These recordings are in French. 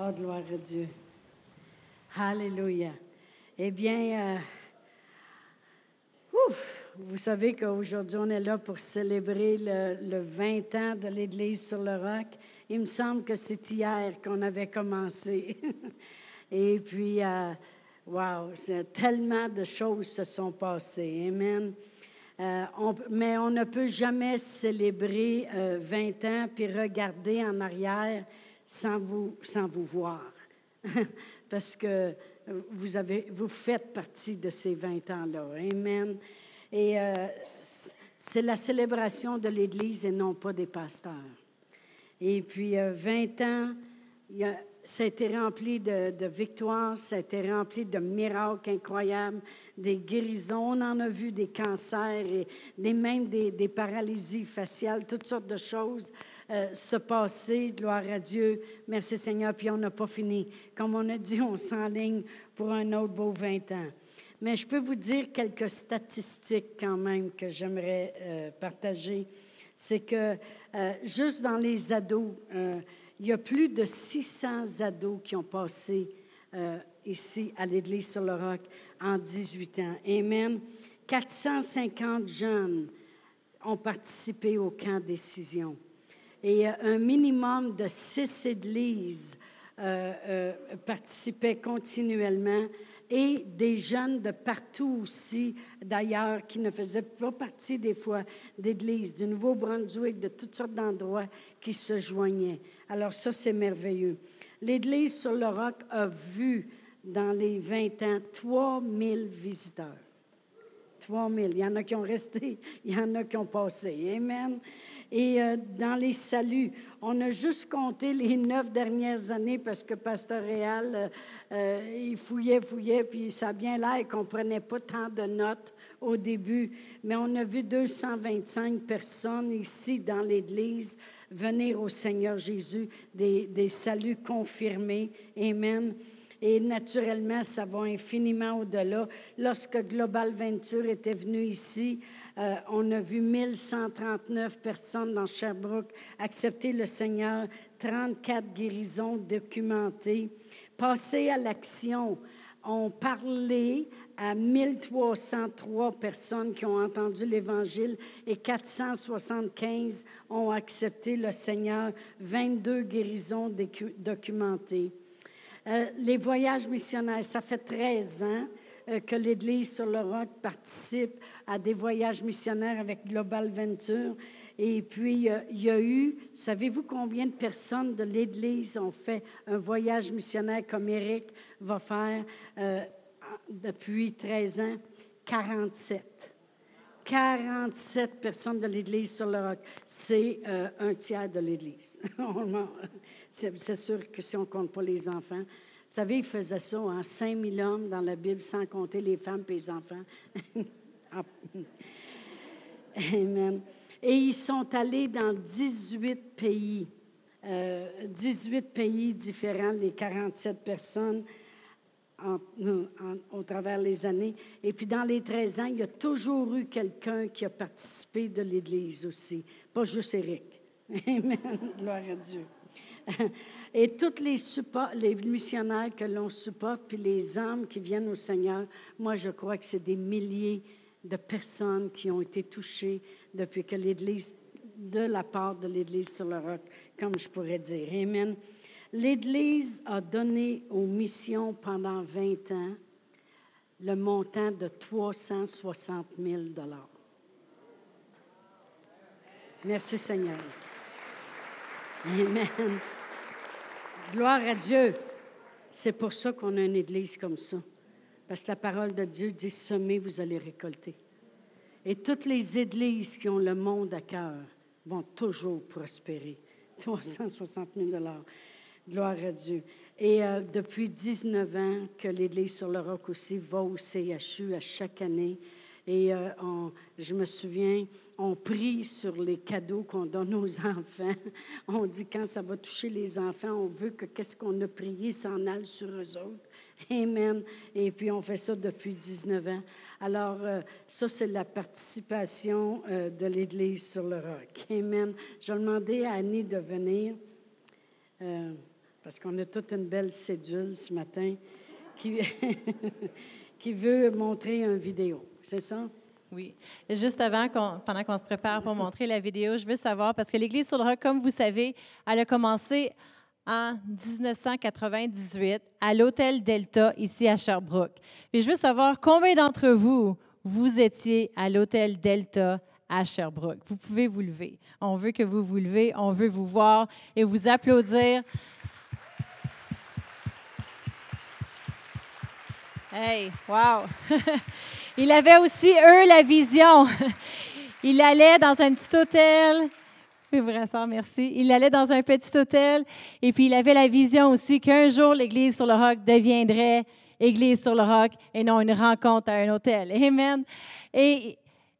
Oh, gloire à Dieu. Alléluia. Eh bien, euh, vous savez qu'aujourd'hui, on est là pour célébrer le, 20 ans de l'Église sur le roc. Il me semble que c'est hier qu'on avait commencé. Et puis, euh, wow, tellement de choses se sont passées. Amen. Euh, mais on ne peut jamais célébrer 20 ans puis regarder en arrière sans vous, sans vous voir. Parce que vous, avez, vous faites partie de ces 20 ans-là. Amen. Et euh, c'est la célébration de l'Église et non pas des pasteurs. Et puis, 20 euh, ans, il y a, ça a été rempli de, victoires, ça a été rempli de miracles incroyables, des guérisons. On en a vu des cancers et des, même des, paralysies faciales, toutes sortes de choses euh, se passer. Gloire à Dieu. Merci Seigneur. Puis on n'a pas fini. Comme on a dit, on s'enligne pour un autre beau 20 ans. Mais je peux vous dire quelques statistiques quand même que j'aimerais euh, partager. C'est que euh, juste dans les ados, il y a plus de 600 ados qui ont passé ici à l'Église sur le Roc en 18 ans. Amen. 450 jeunes ont participé au camp décision et un minimum de six églises euh, euh, participaient continuellement et des jeunes de partout aussi, d'ailleurs, qui ne faisaient pas partie des fois d'églises, du Nouveau-Brunswick, de toutes sortes d'endroits qui se joignaient. Alors ça, c'est merveilleux. L'Église sur le roc a vu dans les 20 ans 3000 visiteurs. 3000. Il y en a qui ont resté, il y en a qui ont passé. Amen. Et euh, dans les saluts, on a juste compté les neuf dernières années parce que Pasteur Réal, euh, euh, il fouillait, fouillait, puis ça a bien l'air qu'on ne prenait pas tant de notes au début. Mais on a vu 225 personnes ici dans l'Église venir au Seigneur Jésus, des, des saluts confirmés. Amen. Et naturellement, ça va infiniment au-delà. Lorsque Global Venture était venu ici, euh, on a vu 1139 personnes dans Sherbrooke accepter le Seigneur, 34 guérisons documentées. Passer à l'action, on parlait à 1303 personnes qui ont entendu l'Évangile et 475 ont accepté le Seigneur, 22 guérisons documentées. Euh, les voyages missionnaires, ça fait 13 ans euh, que l'Église sur le roc participe à des voyages missionnaires avec Global Venture. Et puis, il y a eu, savez-vous combien de personnes de l'Église ont fait un voyage missionnaire comme Eric va faire euh, depuis 13 ans? 47. 47 personnes de l'Église sur le roc. C'est euh, un tiers de l'Église. C'est sûr que si on compte pas les enfants, vous savez, il faisait ça en 5000 hommes dans la Bible, sans compter les femmes et les enfants. Amen. Et ils sont allés dans 18 pays, 18 euh, pays différents, les 47 personnes au travers les années. Et puis dans les 13 ans, il y a toujours eu quelqu'un qui a participé de l'Église aussi, pas juste Eric. Amen. Gloire à Dieu. Et tous les, les missionnaires que l'on supporte, puis les âmes qui viennent au Seigneur, moi, je crois que c'est des milliers de personnes qui ont été touchées depuis que l'Église, de la part de l'Église sur le roc, comme je pourrais dire. Amen. L'Église a donné aux missions pendant 20 ans le montant de 360 000 Merci Seigneur. Amen. Gloire à Dieu. C'est pour ça qu'on a une église comme ça. Parce que la parole de Dieu dit semez, vous allez récolter. Et toutes les églises qui ont le monde à cœur vont toujours prospérer. 360 000 Gloire à Dieu. Et euh, depuis 19 ans que l'Église sur le roc aussi va au CHU à chaque année. Et euh, je me souviens, on prie sur les cadeaux qu'on donne aux enfants. On dit quand ça va toucher les enfants, on veut que qu'est-ce qu'on a prié s'en aille sur eux autres. Amen. Et puis on fait ça depuis 19 ans. Alors, euh, ça, c'est la participation euh, de l'Église sur le roc. Amen. Je vais demander à Annie de venir parce qu'on a toute une belle cédule ce matin qui, qui veut montrer une vidéo. C'est ça? Oui. juste avant, pendant qu'on se prépare pour montrer la vidéo, je veux savoir, parce que l'Église sur le roc, comme vous savez, elle a commencé en 1998 à l'Hôtel Delta, ici à Sherbrooke. Et je veux savoir combien d'entre vous, vous étiez à l'Hôtel Delta à Sherbrooke. Vous pouvez vous lever. On veut que vous vous levez, on veut vous voir et vous applaudir. Hey, wow! Il avait aussi, eux, la vision. Il allait dans un petit hôtel. Oui, merci. Il allait dans un petit hôtel et puis il avait la vision aussi qu'un jour, l'Église sur le roc deviendrait Église sur le roc et non une rencontre à un hôtel. Amen.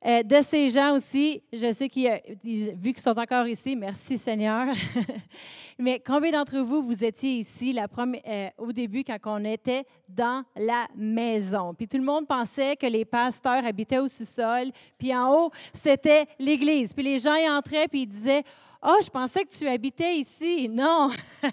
Euh, de ces gens aussi, je sais qu'ils, vu qu'ils sont encore ici, merci Seigneur. Mais combien d'entre vous, vous étiez ici la première, euh, au début quand on était dans la maison? Puis tout le monde pensait que les pasteurs habitaient au sous-sol, puis en haut, c'était l'église. Puis les gens y entraient, puis ils disaient, oh, je pensais que tu habitais ici. Non.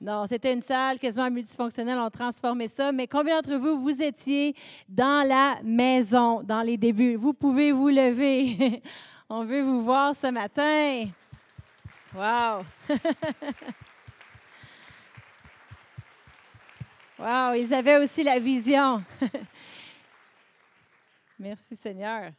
non, c'était une salle quasiment multifonctionnelle. On transformait ça. Mais combien d'entre vous, vous étiez dans la maison dans les débuts? Vous pouvez vous lever. On veut vous voir ce matin. Wow. wow, ils avaient aussi la vision. Merci Seigneur.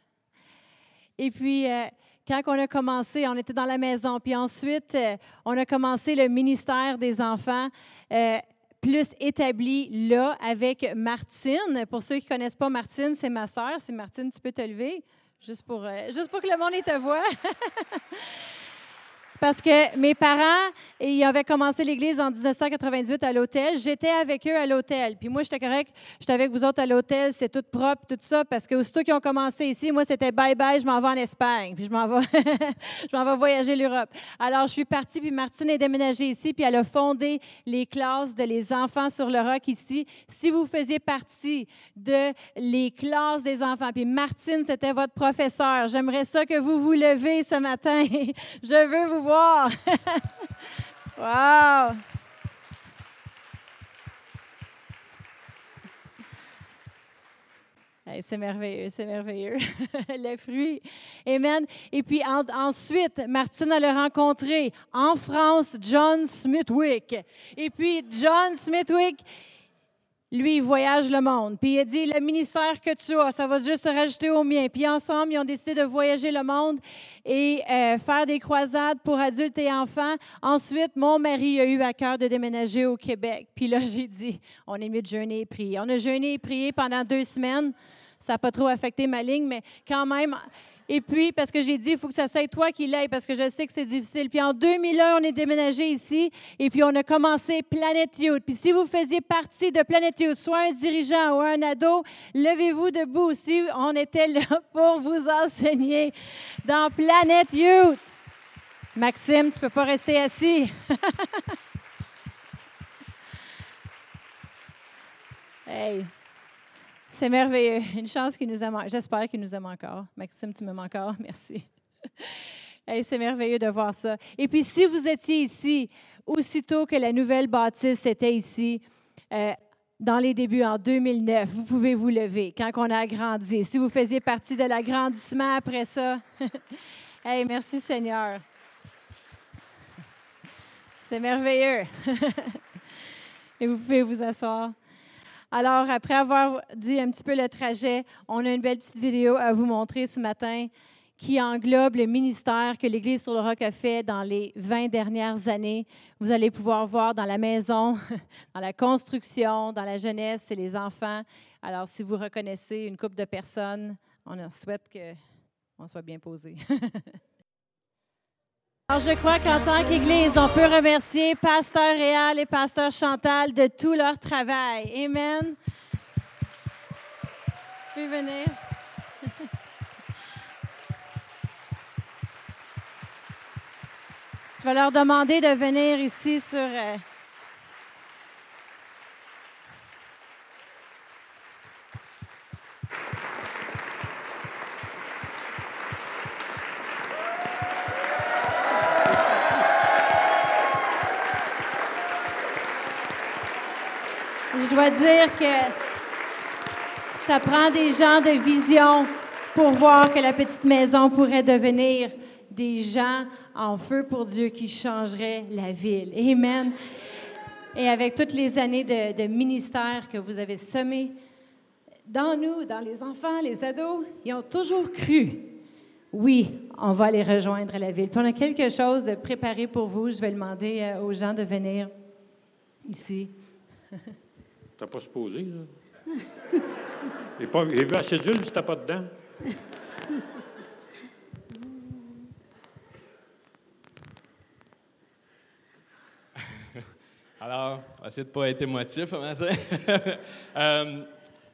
Et puis, euh, quand on a commencé, on était dans la maison, puis ensuite, euh, on a commencé le ministère des enfants. Euh, plus établi là avec Martine. Pour ceux qui ne connaissent pas Martine, c'est ma sœur. C'est Martine, tu peux te lever, juste pour, euh, juste pour que le monde te voit. Parce que mes parents, ils avaient commencé l'Église en 1998 à l'hôtel. J'étais avec eux à l'hôtel. Puis moi, j'étais correct. J'étais avec vous autres à l'hôtel. C'est tout propre, tout ça. Parce que aussitôt qu'ils ont commencé ici, moi, c'était bye-bye, je m'en vais en Espagne. Puis je m'en vais, je m'en vais voyager l'Europe. Alors, je suis partie. Puis Martine est déménagée ici. Puis elle a fondé les classes de les enfants sur le roc ici. Si vous faisiez partie de les classes des enfants, puis Martine, c'était votre professeur, j'aimerais ça que vous vous levez ce matin. je veux vous wow! c'est merveilleux, c'est merveilleux. le fruit. Amen. Et puis ensuite, Martine, a rencontré en France John Smithwick. Et puis John Smithwick, lui, il voyage le monde. Puis il a dit, le ministère que tu as, ça va juste se rajouter au mien. Puis ensemble, ils ont décidé de voyager le monde et euh, faire des croisades pour adultes et enfants. Ensuite, mon mari a eu à cœur de déménager au Québec. Puis là, j'ai dit, on est mieux de jeûner et prier. On a jeûné et prié pendant deux semaines. Ça n'a pas trop affecté ma ligne, mais quand même, et puis, parce que j'ai dit, il faut que ça soit toi qui l'aille, parce que je sais que c'est difficile. Puis en 2001, on est déménagé ici, et puis on a commencé Planet Youth. Puis si vous faisiez partie de Planet Youth, soit un dirigeant ou un ado, levez-vous debout aussi. On était là pour vous enseigner dans Planet Youth. Maxime, tu peux pas rester assis. hey. C'est merveilleux. Une chance qu'il nous aime. J'espère qu'il nous aime encore. Maxime, tu m'aimes encore? Merci. c'est merveilleux de voir ça. Et puis, si vous étiez ici, aussitôt que la nouvelle bâtisse était ici, euh, dans les débuts, en 2009, vous pouvez vous lever quand on a agrandi. Si vous faisiez partie de l'agrandissement après ça, hey, merci Seigneur. C'est merveilleux. Et vous pouvez vous asseoir. Alors, après avoir dit un petit peu le trajet, on a une belle petite vidéo à vous montrer ce matin qui englobe le ministère que l'Église sur le Roc a fait dans les 20 dernières années. Vous allez pouvoir voir dans la maison, dans la construction, dans la jeunesse et les enfants. Alors, si vous reconnaissez une couple de personnes, on souhaite qu'on soit bien posé. Alors, je crois qu'en tant qu'Église, on peut remercier Pasteur Réal et Pasteur Chantal de tout leur travail. Amen. Peux venir? Je vais leur demander de venir ici sur... Euh, Dois dire que ça prend des gens de vision pour voir que la petite maison pourrait devenir des gens en feu pour Dieu qui changeraient la ville. Amen. Et avec toutes les années de, de ministère que vous avez semé dans nous, dans les enfants, les ados, ils ont toujours cru oui, on va aller rejoindre la ville. Puis on a quelque chose de préparé pour vous. Je vais demander euh, aux gens de venir ici. T'as pas supposé, il est vu assez dur si t'as pas dedans. Alors, on va essayer de ne pas être émotif ce matin. euh,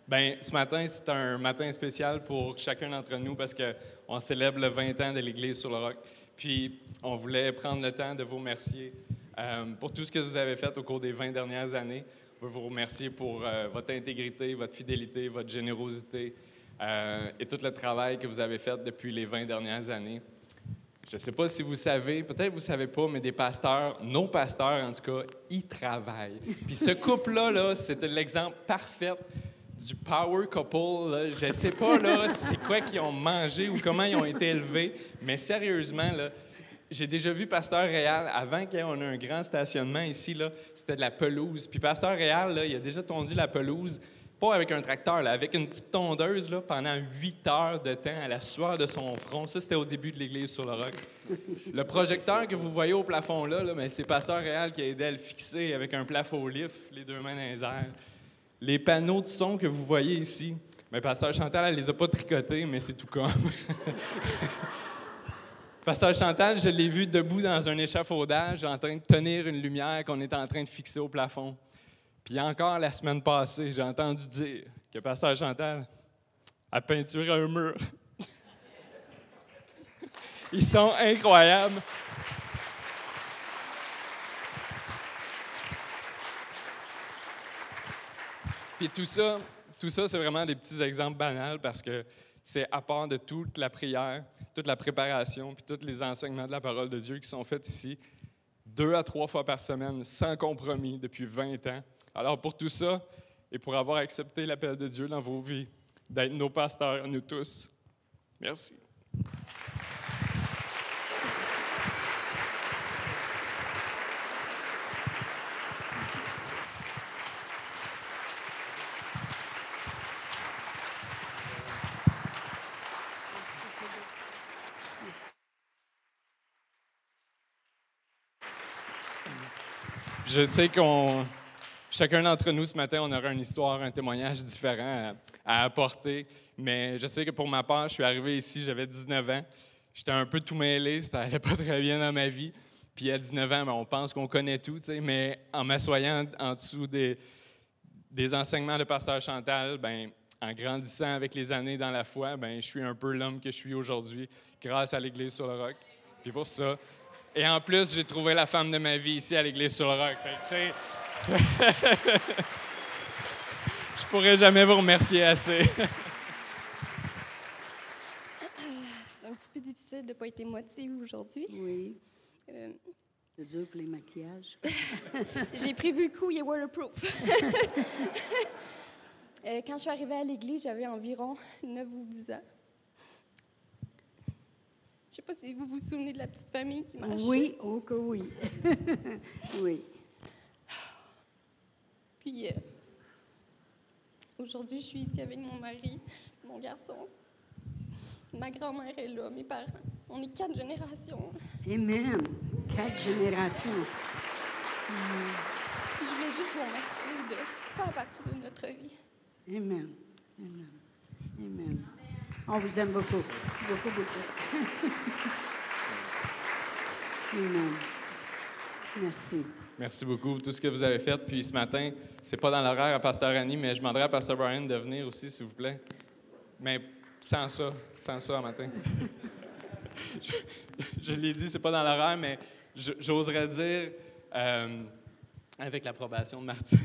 ben, ce matin, c'est un matin spécial pour chacun d'entre nous parce qu'on célèbre le 20 ans de l'Église sur le roc. Puis, on voulait prendre le temps de vous remercier euh, pour tout ce que vous avez fait au cours des 20 dernières années. On veut vous remercier pour euh, votre intégrité, votre fidélité, votre générosité euh, et tout le travail que vous avez fait depuis les 20 dernières années. Je ne sais pas si vous savez, peut-être vous ne savez pas, mais des pasteurs, nos pasteurs en tout cas, ils travaillent. Puis ce couple-là, -là, c'était l'exemple parfait du power couple. Je ne sais pas là, c'est quoi qu'ils ont mangé ou comment ils ont été élevés, mais sérieusement, là, j'ai déjà vu Pasteur Réal, avant qu'on ait un grand stationnement ici, c'était de la pelouse. Puis Pasteur Réal, il a déjà tondu la pelouse, pas avec un tracteur, là, avec une petite tondeuse là, pendant huit heures de temps à la sueur de son front. Ça, c'était au début de l'église sur le roc. Le projecteur que vous voyez au plafond là, là c'est Pasteur Réal qui a aidé à le fixer avec un plafond lift, les deux mains dans les airs. Les panneaux de son que vous voyez ici, mais Pasteur Chantal, elle les a pas tricotés, mais c'est tout comme. Pasteur Chantal, je l'ai vu debout dans un échafaudage en train de tenir une lumière qu'on est en train de fixer au plafond. Puis encore la semaine passée, j'ai entendu dire que Pasteur Chantal a peinturé un mur. Ils sont incroyables. Puis tout ça, tout ça, c'est vraiment des petits exemples banals parce que c'est à part de toute la prière, toute la préparation, puis tous les enseignements de la parole de Dieu qui sont faits ici, deux à trois fois par semaine, sans compromis, depuis 20 ans. Alors pour tout ça, et pour avoir accepté l'appel de Dieu dans vos vies, d'être nos pasteurs, nous tous, merci. Je sais qu'on, chacun d'entre nous ce matin, on aura une histoire, un témoignage différent à, apporter. Mais je sais que pour ma part, je suis arrivé ici, j'avais 19 ans. J'étais un peu tout mêlé, ça n'allait pas très bien dans ma vie. Puis à 19 ans, ben, on pense qu'on connaît tout, mais en m'assoyant en dessous des, des enseignements de Pasteur Chantal, ben, en grandissant avec les années dans la foi, ben, je suis un peu l'homme que je suis aujourd'hui grâce à l'Église sur le roc. Puis pour ça, et en plus, j'ai trouvé la femme de ma vie ici à l'église sur le roc. Fait je pourrais jamais vous remercier assez. C'est un petit peu difficile de ne pas être émotive aujourd'hui. Oui. Euh, c'est dur pour les maquillages. j'ai prévu le coup, il est waterproof. Euh, quand je suis arrivée à l'église, j'avais environ 9 ou 10 ans. Je ne sais pas si vous vous souvenez de la petite famille qui marchait. Oui, oh que oui. oui. Puis, euh, aujourd'hui, je suis ici avec mon mari, mon garçon. Ma grand-mère est là, mes parents. On est quatre générations. Amen. Quatre générations. je voulais juste vous remercier de faire partie de notre vie. Amen. Amen. Amen. On vous aime beaucoup. Beaucoup, beaucoup. Merci. Merci beaucoup tout ce que vous avez fait. Puis ce matin, c'est pas dans l'horaire à Pasteur Annie, mais je demanderai à Pasteur Brian de venir aussi, s'il vous plaît. Mais sans ça, sans ça, matin. je, l'ai dit, c'est pas dans l'horaire, mais j'oserais dire. Euh, avec l'approbation de Martin.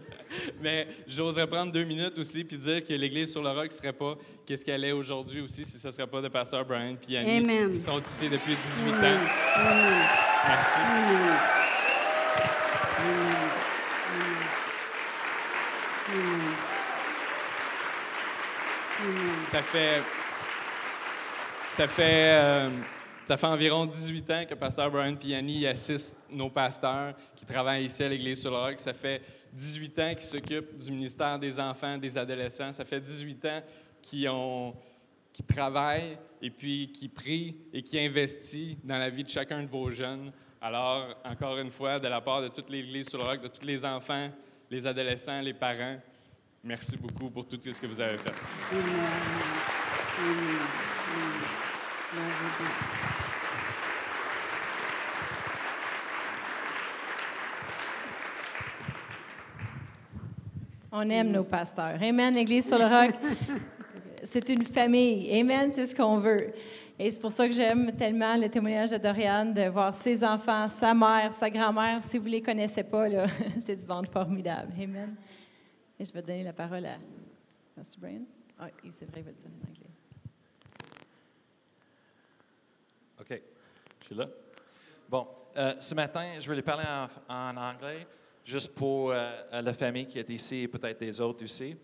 Mais j'oserais prendre deux minutes aussi puis dire que l'Église sur le roc ne serait pas qu'est-ce qu'elle est aujourd'hui aussi si ce ne serait pas de Pasteur Brian et Annie qui sont ici depuis 18 ans. Merci. Amen. Amen. Ça fait, ça fait, euh, ça fait environ 18 ans que Pasteur Brian Piani assiste nos pasteurs qui travaillent ici à l'Église sur le Roc. Ça fait 18 ans qu'il s'occupe du ministère des enfants, des adolescents. Ça fait 18 ans qu'ils ont qui travaillent et puis qui prient et qui investit dans la vie de chacun de vos jeunes. Alors, encore une fois, de la part de toute l'Église sur le roc, de tous les enfants, les adolescents, les parents, merci beaucoup pour tout ce que vous avez fait. Amen. Amen. Amen. On aime nos pasteurs. Amen, l'Église sur le roc. C'est une famille. Amen, c'est ce qu'on veut. Et c'est pour ça que j'aime tellement le témoignage de Dorian, de voir ses enfants, sa mère, sa grand-mère. Si vous ne les connaissez pas, c'est du monde formidable. Amen. Et je vais donner la parole à Pastor Brian. Ah, c'est vrai, il va le dire en anglais. OK. Je suis là. Bon, euh, ce matin, je vais lui parler en, en anglais, juste pour euh, la famille qui est ici et peut-être des autres aussi.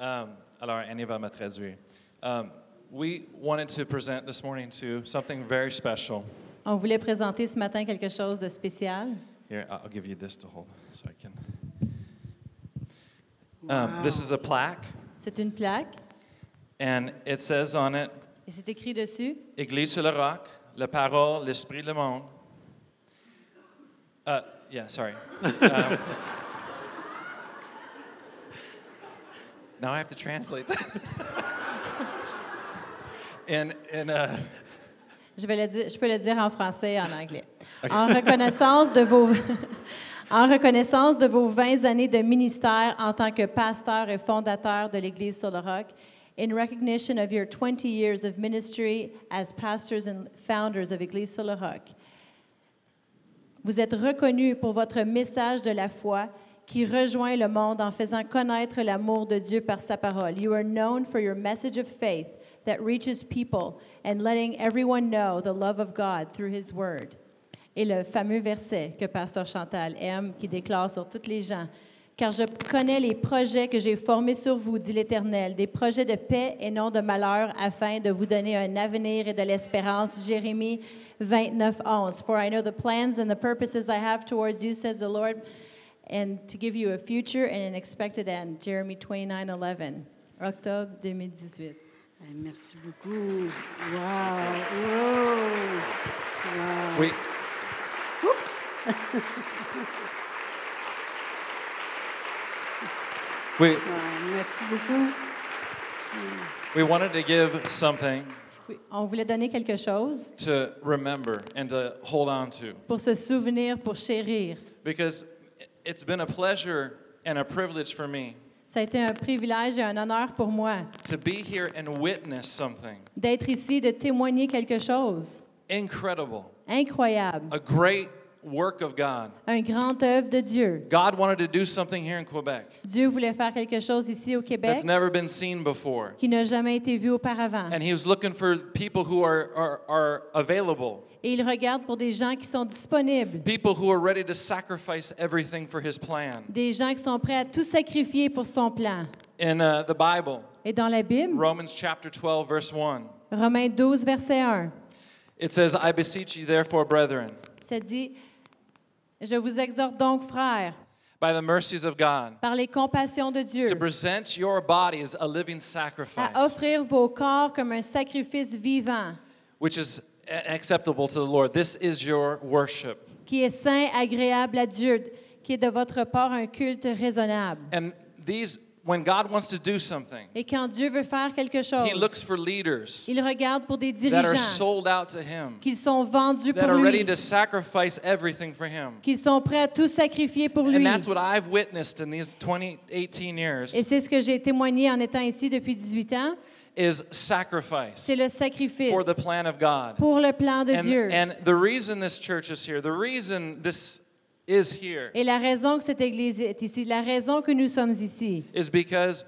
Um, alors, Annie va me traduire. Um, we wanted to present this morning to something very special. On voulait présenter ce matin quelque chose de spécial. Here, I'll give you this to hold so I can. Um, this is a plaque, C'est une plaque and it says on it et c'est écrit dessus Église sur le roc, la parole, l'esprit, le monde. Uh, yeah, sorry. Um, now I have to translate that. and and uh, Je, vais le dire, je peux le dire en français et en anglais. En, reconnaissance de vos, en reconnaissance de vos 20 années de ministère en tant que pasteur et fondateur de l'Église sur le roc, in recognition of your 20 years of ministry as pastors and founders of Église sur le roc, vous êtes reconnus pour votre message de la foi qui rejoint le monde en faisant connaître l'amour de Dieu par sa parole. You are known for your message of faith that reaches people and letting everyone know the love of God through his word. Et le fameux verset que Pasteur Chantal aime, qui déclare sur toutes les gens, Car je connais les projets que j'ai formés sur vous, dit l'Éternel, des projets de paix et non de malheur, afin de vous donner un avenir et de l'espérance. Jérémie 29, 11. For I know the plans and the purposes I have towards you, says the Lord, and to give you a future and an expected end. Jeremy 29, 11. Octobre 2018. Eh, Merci beaucoup. Wow. Wow. Wow. we Oups. we Wow, Merci beaucoup. we wanted to give something Oui, on voulait donner quelque chose to remember and to hold on to pour se souvenir, pour chérir. because it's been a pleasure and a privilege for me Ça a été un privilège et un honneur pour moi to be here and witness something d'être ici, de témoigner quelque chose incredible, incroyable, a great work of God. un grand œuvre de Dieu. God wanted to do something here in Quebec Dieu voulait faire quelque chose ici au Québec that's never been seen before. qui n'a jamais été vu auparavant. And he was looking for people who are, are, are available, Et il regarde pour des gens qui sont disponibles, people who are ready to sacrifice everything for his plan. des gens qui sont prêts à tout sacrifier pour son plan. In uh, the Bible, Et dans la Bible, Romans chapter 12, verse 1, Romains 12, verset 1, it says, I beseech you, therefore, brethren, ça dit, Je vous exhorte donc, frères, by the mercies of God, par les compassions de Dieu, to present your bodies a living à offrir vos corps comme un sacrifice vivant, which is acceptable to the Lord. This is your worship. qui est saint, agréable à Dieu, qui est de votre part un culte raisonnable. And these, when God wants to do something, Et quand Dieu veut faire quelque chose, He looks for leaders il regarde pour des that are dirigeants sold out to Him, qui sont vendus that pour are lui, ready to sacrifice everything for Him. qui sont prêts à tout sacrifier pour And lui. that's what I've witnessed in these 20, 18 years Et c'est ce que j'ai témoigné en étant ici depuis 18 ans, is sacrifice c'est le sacrifice for the plan of God. pour le plan de And, Dieu. and the reason this church is here, the reason this is here, Et la raison que cette Église est ici, la raison que nous sommes ici, is because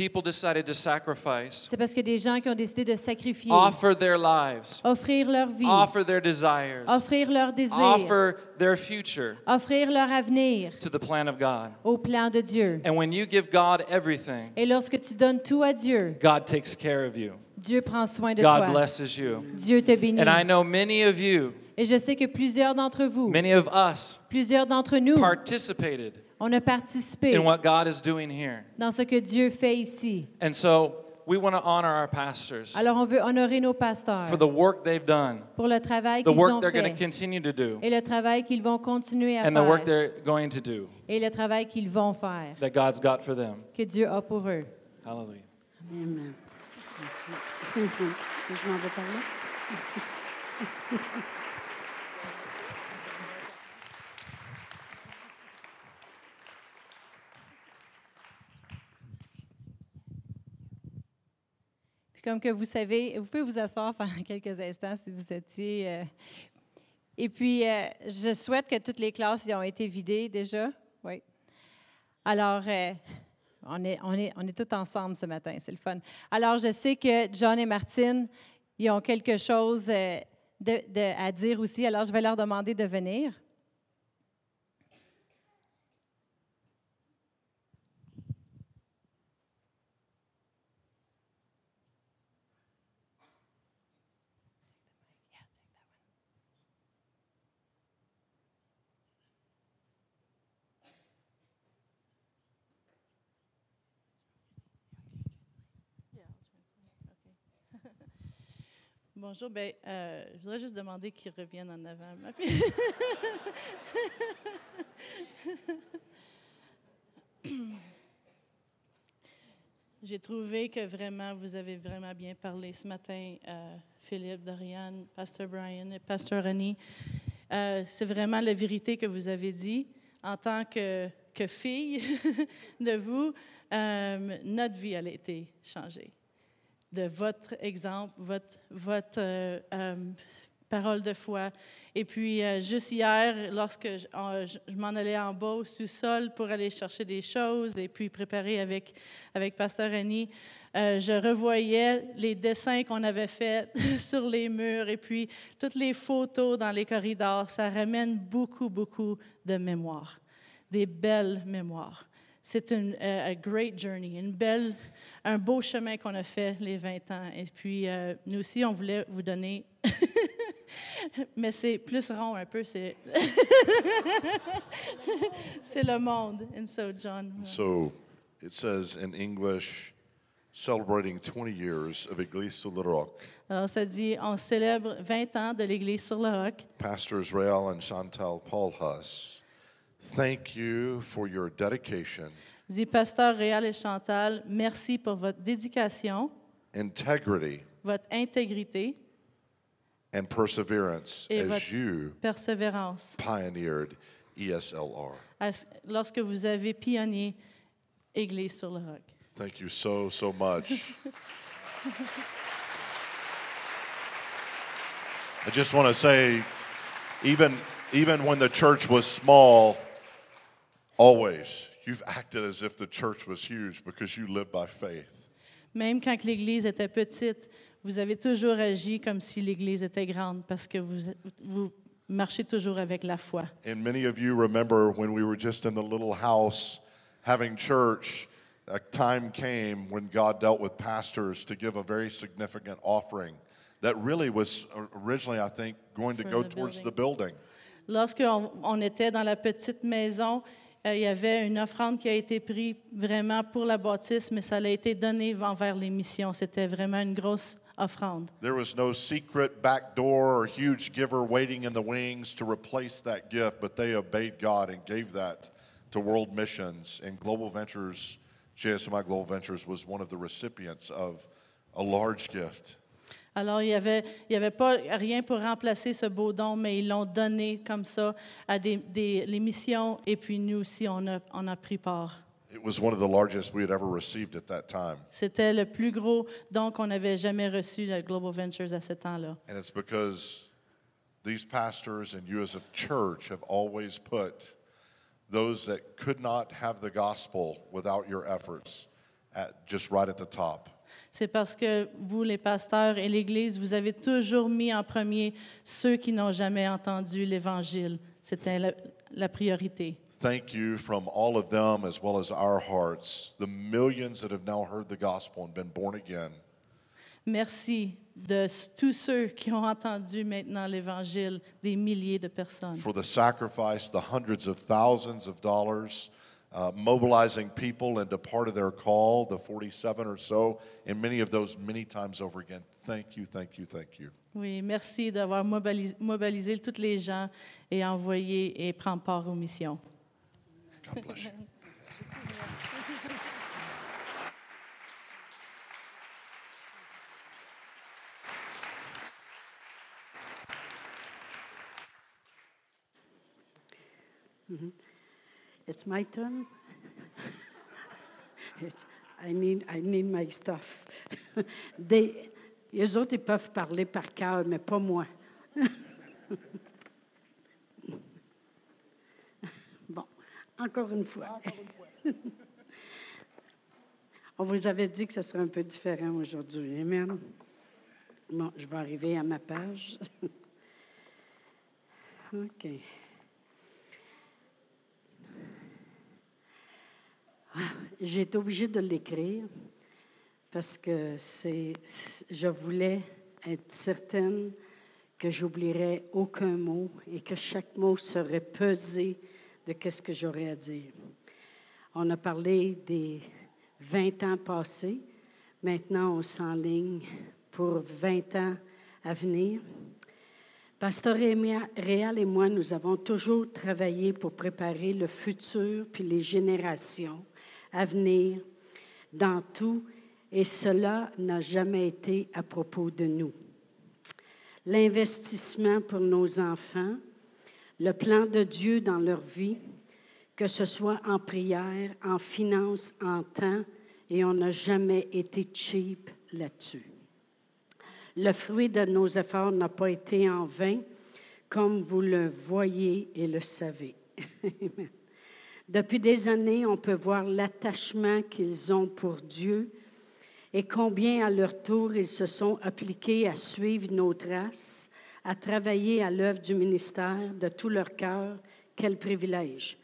people decided to sacrifice, C'est parce que des gens qui ont décidé de sacrifier, offer their lives, offrir leur vie, offer their desires, offrir leurs désirs, offer their future offrir leur avenir to the plan of God. au plan de Dieu. And when you give God everything, Et lorsque tu donnes tout à Dieu, God takes care of you. Dieu prend soin de God toi. blesses you. Dieu te bénit. And I know many of you, Et je sais que plusieurs d'entre vous, many of us, plusieurs d'entre nous, participated on a participé in what God is doing here. dans ce que Dieu fait ici. And so we want to honor our pastors Alors on veut honorer nos pasteurs for the work they've done, pour le travail the qu'ils work ont they're going to fait continue to do, et le travail qu'ils vont continuer à and the work faire they're going to do et le travail qu'ils vont faire that God's got for them. que Dieu a pour eux. Hallelujah. Amen. Merci. Je m'en vais parler. Comme que vous savez, vous pouvez vous asseoir pendant quelques instants si vous étiez. euh, Et puis, euh, je souhaite que toutes les classes y ont été vidées déjà. Oui. Alors, euh, on est, on est, on est tous ensemble ce matin, c'est le fun. Alors, je sais que John et Martine, ils ont quelque chose à dire aussi. Alors, je vais leur demander de venir. Bonjour, ben, euh, je voudrais juste demander qu'ils reviennent en avant. J'ai trouvé que vraiment, vous avez vraiment bien parlé ce matin, euh, Philippe, Doriane, Pasteur Brian et Pasteur Annie. Euh, C'est vraiment la vérité que vous avez dit. En tant que, que fille de vous, notre vie a été changée de votre exemple, votre, votre euh, euh, parole de foi. Et puis, euh, juste hier, lorsque je, en- je- je m'en allais en bas au sous-sol pour aller chercher des choses et puis préparer avec, avec Pasteur Annie, je revoyais les dessins qu'on avait faits sur les murs et puis toutes les photos dans les corridors. Ça ramène beaucoup, beaucoup de mémoires, des belles mémoires. C'est une euh, a great journey, une belle, un beau chemin qu'on a fait les 20 ans. Et puis, euh, nous aussi, on voulait vous donner, mais c'est plus rond un peu, c'est c'est le monde. And so, John. So it says in English, celebrating 20 years of Église sur le Roc. Alors, ça dit, on célèbre 20 ans de l'Église sur le roc. Pastors Rael and Chantal Paul Huss, thank you for your dedication, Dit Pasteur Réal et Chantal, merci pour votre dédication, integrity, votre intégrité, and perseverance Et as votre- you persévérance. pioneered ESLR. à- lorsque vous avez pionnier Église sur le roc. Thank you so, so much. I just want to say, even, even when the church was small, always, you've acted as if the church was huge because you live by faith. Même quand l'Église était petite, vous avez toujours agi comme si l'Église était grande parce que vous, vous marchez toujours avec la foi. And many of you remember when we were just in the little house having church, a time came when God dealt with pastors to give a very significant offering that really was originally, I think, going to For go the towards building. the building. Lorsque on, on était dans la petite maison, Euh, il y avait une offrande qui a été prise vraiment pour la bâtisse, mais ça a été donné envers les missions. C'était vraiment une grosse offrande. There was no secret back door or huge giver waiting in the wings to replace that gift, but they obeyed God and gave that to World Missions. And Global Ventures, JSMI Global Ventures, was one of the recipients of a large gift. Alors, il n'y avait, il y avait pas rien pour remplacer ce beau don, mais ils l'ont donné comme ça à des, des- les missions, et puis nous aussi, on a, on a pris part. It was one of the largest we had ever received at that time. C'était le plus gros don qu'on avait jamais reçu de Global Ventures à ce temps-là. And it's because these pastors and you as a church have always put those that could not have the gospel without your efforts at, just right at the top. C'est parce que vous, les pasteurs et l'Église, vous avez toujours mis en premier ceux qui n'ont jamais entendu l'Évangile. C'était la, la priorité. Thank you from all of them as well as our hearts, the millions that have now heard the gospel and been born again. Merci de tous ceux qui ont entendu maintenant l'Évangile, des milliers de personnes. for the sacrifice, the hundreds of thousands of dollars, uh, mobilizing people into part of their call, the 47 or so, and many of those many times over again. Thank you, thank you, thank you. Oui, merci d'avoir mobilis- mobilisé tous les gens et envoyé et prendre part aux missions. God bless you. It's my turn. It's- I need, I need my stuff. Des, les autres, ils peuvent parler par cœur, mais pas moi. bon, encore une fois. On vous avait dit que ce serait un peu différent aujourd'hui. Amen. Bon, je vais arriver à ma page. OK. J'ai été obligée de l'écrire parce que c'est, je voulais être certaine que j'oublierais aucun mot et que chaque mot serait pesé de qu'est-ce que j'aurais à dire. On a parlé des 20 ans passés. Maintenant, on s'enligne pour 20 ans à venir. Pasteur Réal et moi, nous avons toujours travaillé pour préparer le futur puis les générations à venir dans tout, et cela n'a jamais été à propos de nous. L'investissement pour nos enfants, le plan de Dieu dans leur vie, que ce soit en prière, en finance, en temps, et on n'a jamais été cheap là-dessus. Le fruit de nos efforts n'a pas été en vain, comme vous le voyez et le savez. Depuis des années, on peut voir l'attachement qu'ils ont pour Dieu et combien à leur tour ils se sont appliqués à suivre nos traces, à travailler à l'œuvre du ministère de tout leur cœur. Quel privilège.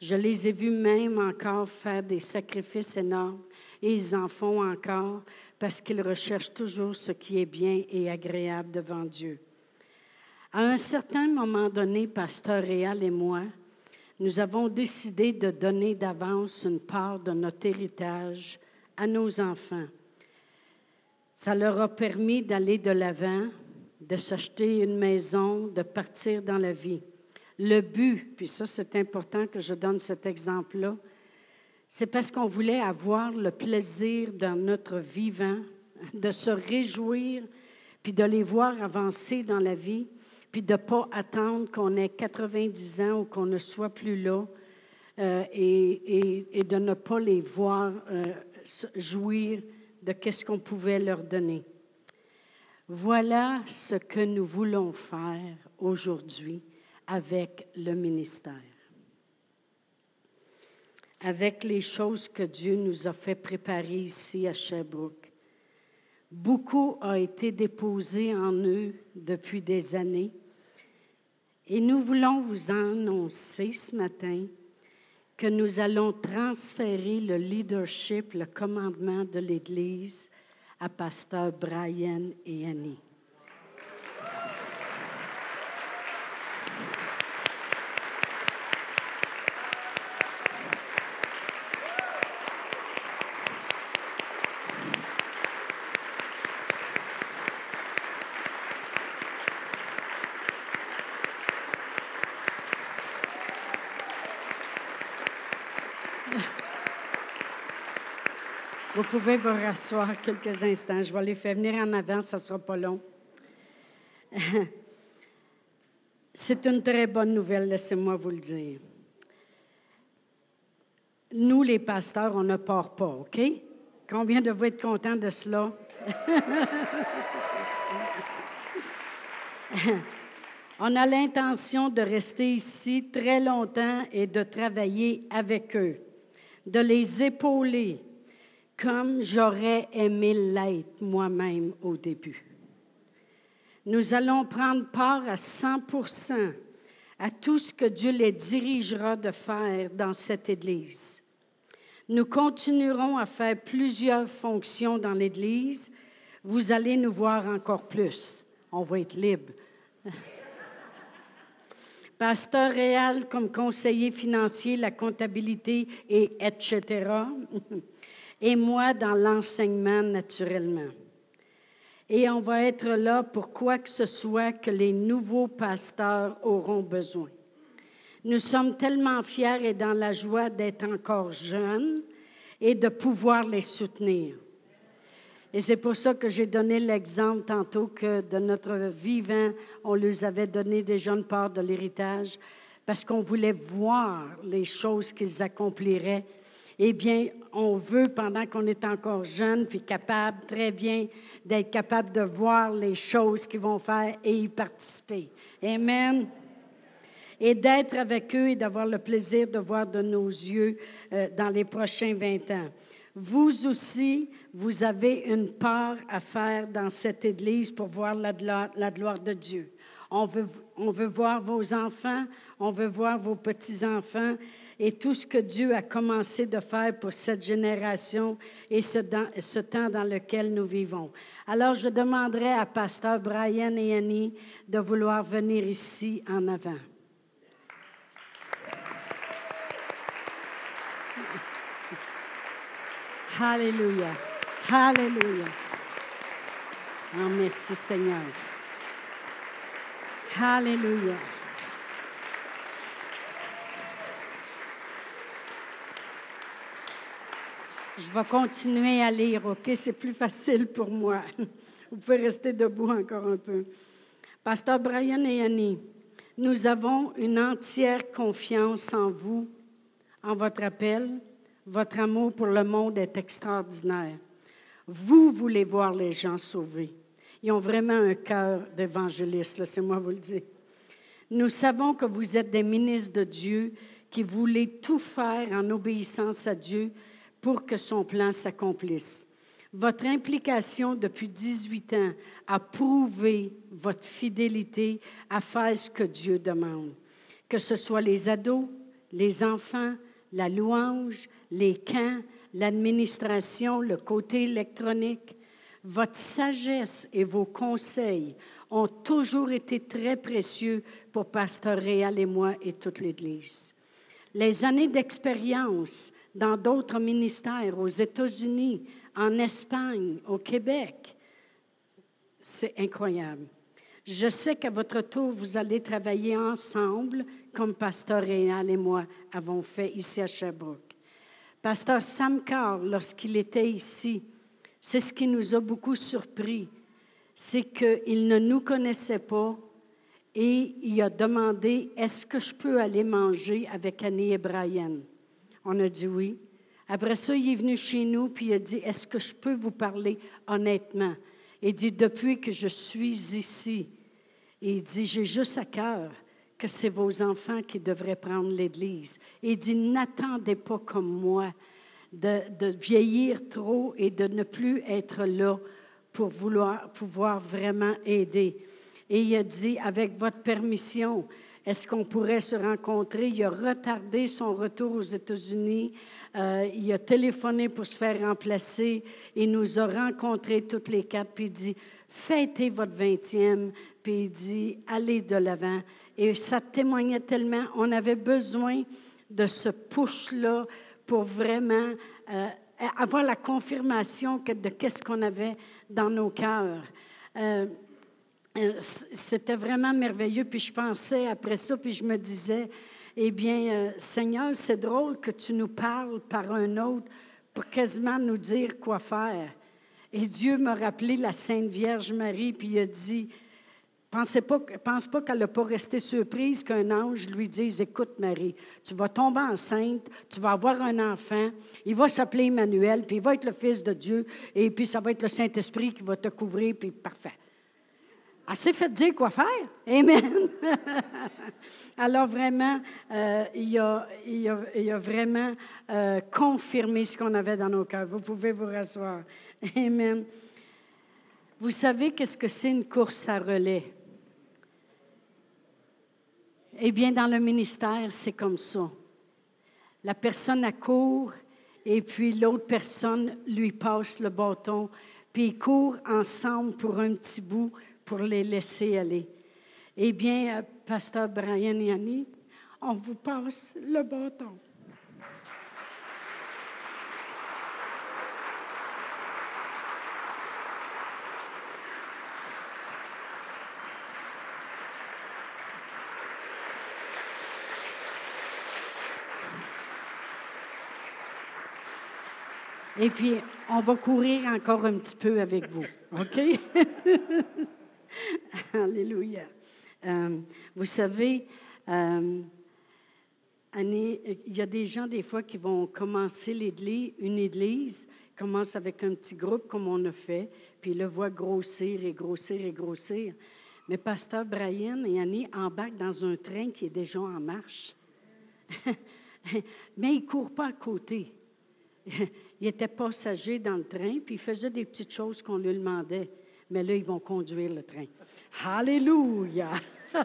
Je les ai vus même encore faire des sacrifices énormes et ils en font encore parce qu'ils recherchent toujours ce qui est bien et agréable devant Dieu. À un certain moment donné, Pasteur Réal et moi, nous avons décidé de donner d'avance une part de notre héritage à nos enfants. Ça leur a permis d'aller de l'avant, de s'acheter une maison, de partir dans la vie. Le but, puis ça c'est important que je donne cet exemple-là, c'est parce qu'on voulait avoir le plaisir dans notre vivant, de se réjouir, puis de les voir avancer dans la vie, puis de ne pas attendre qu'on ait 90 ans ou qu'on ne soit plus là, euh, et, de ne pas les voir euh, jouir de qu'est-ce qu'on pouvait leur donner. Voilà ce que nous voulons faire aujourd'hui avec le ministère avec les choses que Dieu nous a fait préparer ici à Sherbrooke. Beaucoup a été déposé en eux depuis des années et nous voulons vous annoncer ce matin que nous allons transférer le leadership, le commandement de l'Église à Pasteur Brian et Annie. Pouvez vous rasseoir quelques instants. Je vais les faire venir en avant, ça ne sera pas long. C'est une très bonne nouvelle, laissez-moi vous le dire. Nous, les pasteurs, on ne part pas, OK? Combien de vous êtes contents de cela? on a l'intention de rester ici très longtemps et de travailler avec eux, de les épauler, comme j'aurais aimé l'être moi-même au début. Nous allons prendre part à 100% à tout ce que Dieu les dirigera de faire dans cette Église. Nous continuerons à faire plusieurs fonctions dans l'Église. Vous allez nous voir encore plus. On va être libre. Pasteur réel comme conseiller financier, la comptabilité et etc. Et moi dans l'enseignement naturellement. Et on va être là pour quoi que ce soit que les nouveaux pasteurs auront besoin. Nous sommes tellement fiers et dans la joie d'être encore jeunes et de pouvoir les soutenir. Et c'est pour ça que j'ai donné l'exemple tantôt que de notre vivant, on leur avait donné des jeunes parts de l'héritage parce qu'on voulait voir les choses qu'ils accompliraient. Eh bien, on veut, pendant qu'on est encore jeune, puis capable très bien d'être capable de voir les choses qu'ils vont faire et y participer. Amen et d'être avec eux et d'avoir le plaisir de voir de nos yeux euh, dans les prochains 20 ans. Vous aussi, vous avez une part à faire dans cette Église pour voir la gloire, la gloire de Dieu. On veut, on veut voir vos enfants, on veut voir vos petits-enfants et tout ce que Dieu a commencé de faire pour cette génération et ce, temps dans lequel nous vivons. Alors, je demanderai à Pasteur Brian et Annie de vouloir venir ici en avant. Alléluia. Alléluia. Oh, merci Seigneur. Alléluia. Je vais continuer à lire, OK? C'est plus facile pour moi. Vous pouvez rester debout encore un peu. Pasteur Brian et Annie, nous avons une entière confiance en vous, en votre appel, votre amour pour le monde est extraordinaire. Vous voulez voir les gens sauvés. Ils ont vraiment un cœur d'évangéliste, laissez-moi vous le dire. Nous savons que vous êtes des ministres de Dieu qui voulez tout faire en obéissance à Dieu pour que son plan s'accomplisse. Votre implication depuis 18 ans a prouvé votre fidélité à faire ce que Dieu demande, que ce soit les ados, les enfants, la louange, les camps, l'administration, le côté électronique. Votre sagesse et vos conseils ont toujours été très précieux pour Pasteur Réal et moi et toute l'Église. Les années d'expérience dans d'autres ministères, aux États-Unis, en Espagne, au Québec, c'est incroyable. Je sais qu'à votre tour, vous allez travailler ensemble, comme Pasteur Réal et moi avons fait ici à Sherbrooke. Pasteur Sam Carr, lorsqu'il était ici, c'est ce qui nous a beaucoup surpris, c'est qu'il ne nous connaissait pas et il a demandé Est-ce que je peux aller manger avec Annie et Brian? On a dit oui. Après ça, il est venu chez nous puis il a dit Est-ce que je peux vous parler honnêtement? Il dit Depuis que je suis ici, il dit J'ai juste à cœur que c'est vos enfants qui devraient prendre l'Église. Il dit, n'attendez pas comme moi de, de, vieillir trop et de ne plus être là pour vouloir, pouvoir vraiment aider. Et il a dit, avec votre permission, est-ce qu'on pourrait se rencontrer? Il a retardé son retour aux États-Unis. Euh, il a téléphoné pour se faire remplacer. Il nous a rencontrés toutes les quatre, puis il dit, fêtez votre vingtième, puis il dit, allez de l'avant. Et ça témoignait tellement. On avait besoin de ce push-là pour vraiment euh, avoir la confirmation de qu'est-ce qu'on avait dans nos cœurs. Euh, c'était vraiment merveilleux. Puis je pensais après ça, puis je me disais, eh bien, Seigneur, c'est drôle que tu nous parles par un autre pour quasiment nous dire quoi faire. Et Dieu m'a rappelé la Sainte Vierge Marie, puis il a dit, Pensez pense pas qu'elle n'a pas resté surprise qu'un ange lui dise Écoute, Marie, tu vas tomber enceinte, tu vas avoir un enfant, il va s'appeler Emmanuel, puis il va être le Fils de Dieu, et puis ça va être le Saint-Esprit qui va te couvrir, puis parfait. Elle s'est fait dire quoi faire. Amen. Alors vraiment, euh, il, a, a, vraiment euh, confirmé ce qu'on avait dans nos cœurs. Vous pouvez vous rasseoir. Amen. Vous savez qu'est-ce que c'est une course à relais? Eh bien, dans le ministère, c'est comme ça. La personne accourt et puis l'autre personne lui passe le bâton, puis ils courent ensemble pour un petit bout pour les laisser aller. Eh bien, euh, Pasteur Brian et Annie, on vous passe le bâton. Et puis, on va courir encore un petit peu avec vous. OK? Alléluia. Euh, vous savez, euh, Annie, il y a des gens, des fois, qui vont commencer l'église, une église, commence avec un petit groupe comme on a fait, puis le voit grossir et grossir et grossir. Mais Pasteur Brian et Annie embarquent dans un train qui est déjà en marche. Mais ils ne courent pas à côté. il était passager dans le train, puis il faisait des petites choses qu'on lui demandait. Mais là, ils vont conduire le train. Alléluia!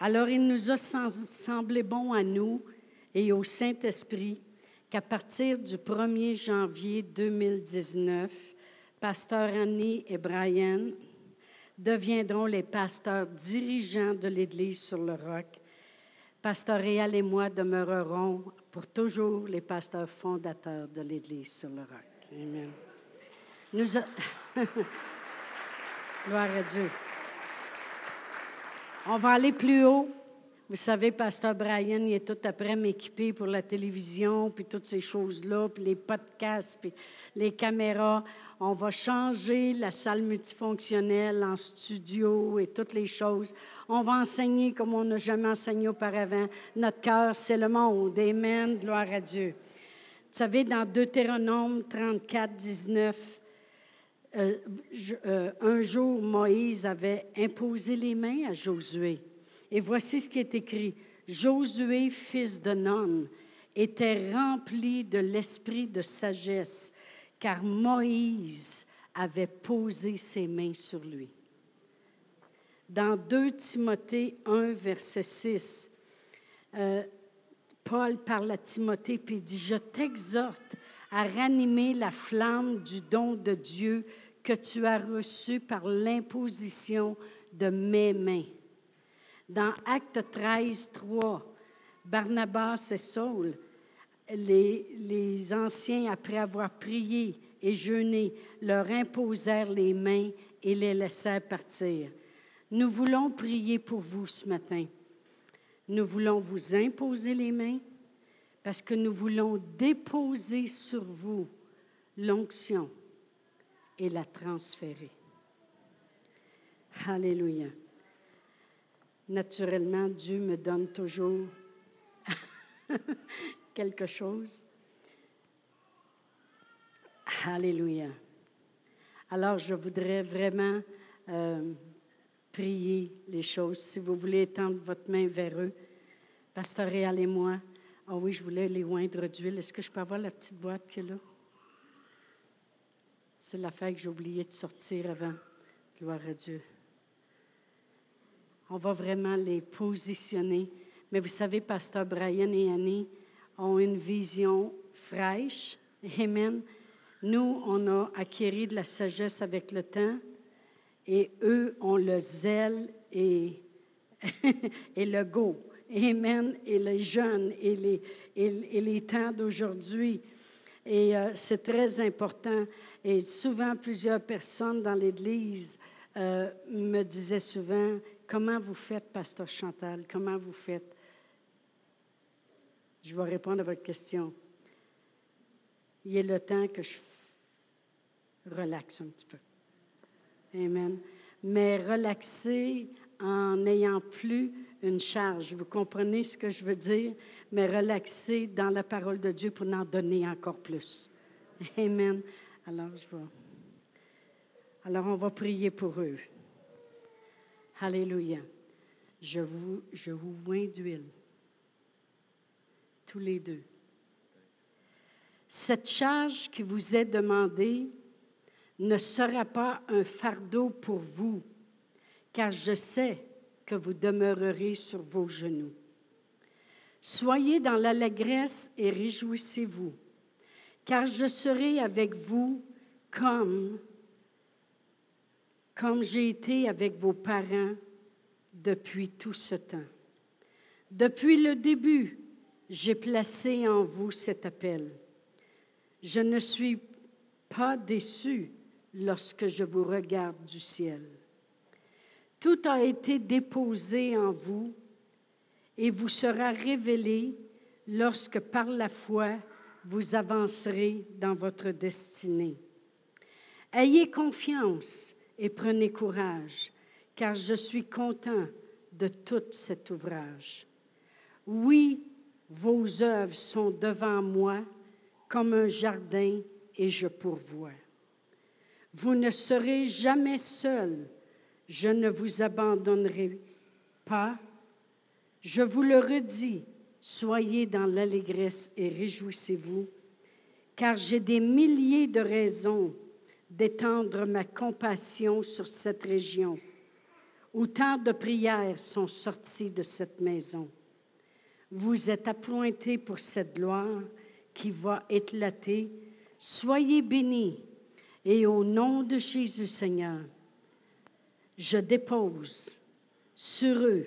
Alors, il nous a semblé bon à nous et au Saint-Esprit qu'à partir du 1er janvier 2019, Pasteur Annie et Brian deviendront les pasteurs dirigeants de l'Église sur le roc Pasteur Réal et moi demeurerons pour toujours les pasteurs fondateurs de l'Église sur le roc. Amen. Nous Gloire à Dieu. On va aller plus haut. Vous savez, Pasteur Brian, il est tout après m'équiper pour la télévision, puis toutes ces choses-là, puis les podcasts, puis les caméras. On va changer la salle multifonctionnelle en studio et toutes les choses. On va enseigner comme on n'a jamais enseigné auparavant. Notre cœur, c'est le monde. Amen. Gloire à Dieu. Vous savez, dans Deutéronome 34, 19, euh, euh, un jour, Moïse avait imposé les mains à Josué. Et voici ce qui est écrit. Josué, fils de Non, était rempli de l'esprit de sagesse car Moïse avait posé ses mains sur lui. Dans 2 Timothée 1, verset 6, euh, Paul parle à Timothée et dit, je t'exhorte à ranimer la flamme du don de Dieu que tu as reçu par l'imposition de mes mains. Dans Acte 13, 3, Barnabas et Saul les, anciens, après avoir prié et jeûné, leur imposèrent les mains et les laissèrent partir. Nous voulons prier pour vous ce matin. Nous voulons vous imposer les mains parce que nous voulons déposer sur vous l'onction et la transférer. Alléluia. Naturellement, Dieu me donne toujours quelque chose? Alléluia. Alors, je voudrais vraiment euh, prier les choses. Si vous voulez étendre votre main vers eux, Pasteur Réal et moi. Ah oui, je voulais les oindre d'huile. Est-ce que je peux avoir la petite boîte que là? C'est l'affaire que j'ai oublié de sortir avant. Gloire à Dieu. On va vraiment les positionner. Mais vous savez, Pasteur Brian et Annie, ont une vision fraîche. Amen. Nous, on a acquis de la sagesse avec le temps et eux ont le zèle et, et le go. Amen. Et les jeunes et les, et, les temps d'aujourd'hui. Et euh, c'est très important. Et souvent, plusieurs personnes dans l'Église euh, me disaient souvent, comment vous faites, Pasteur Chantal? Comment vous faites? Je vais répondre à votre question. Il est le temps que je relaxe un petit peu. Amen. Mais relaxer en n'ayant plus une charge. Vous comprenez ce que je veux dire? Mais relaxer dans la parole de Dieu pour en donner encore plus. Amen. Alors, je vais. Alors, on va prier pour eux. Alléluia. Je vous, je vous oins d'huile. Tous les deux. Cette charge qui vous est demandée ne sera pas un fardeau pour vous, car je sais que vous demeurerez sur vos genoux. Soyez dans l'allégresse et réjouissez-vous, car je serai avec vous comme, comme j'ai été avec vos parents depuis tout ce temps. Depuis le début, j'ai placé en vous cet appel. Je ne suis pas déçu lorsque je vous regarde du ciel. Tout a été déposé en vous et vous sera révélé lorsque par la foi vous avancerez dans votre destinée. Ayez confiance et prenez courage, car je suis content de tout cet ouvrage. Oui, vos œuvres sont devant moi comme un jardin et je pourvois. Vous ne serez jamais seul, je ne vous abandonnerai pas. Je vous le redis, soyez dans l'allégresse et réjouissez-vous, car j'ai des milliers de raisons d'étendre ma compassion sur cette région, où tant de prières sont sorties de cette maison. Vous êtes appointés pour cette gloire qui va éclater. Soyez bénis et au nom de Jésus Seigneur, je dépose sur eux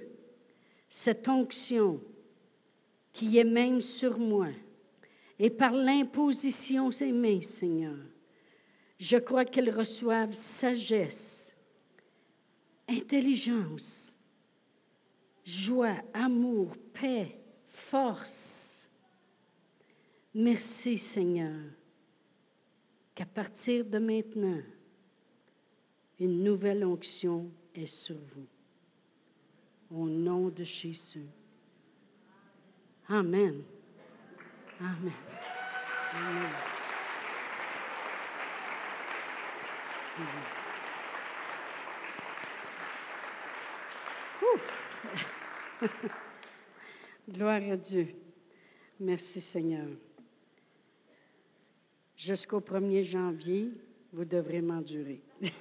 cette onction qui est même sur moi et par l'imposition de ses mains, Seigneur, je crois qu'elles reçoivent sagesse, intelligence, joie, amour, paix, Merci Seigneur qu'à partir de maintenant, une nouvelle onction est sur vous. Au nom de Jésus. Amen. Amen. Gloire à Dieu. Merci Seigneur. Jusqu'au 1er janvier, vous devrez m'endurer.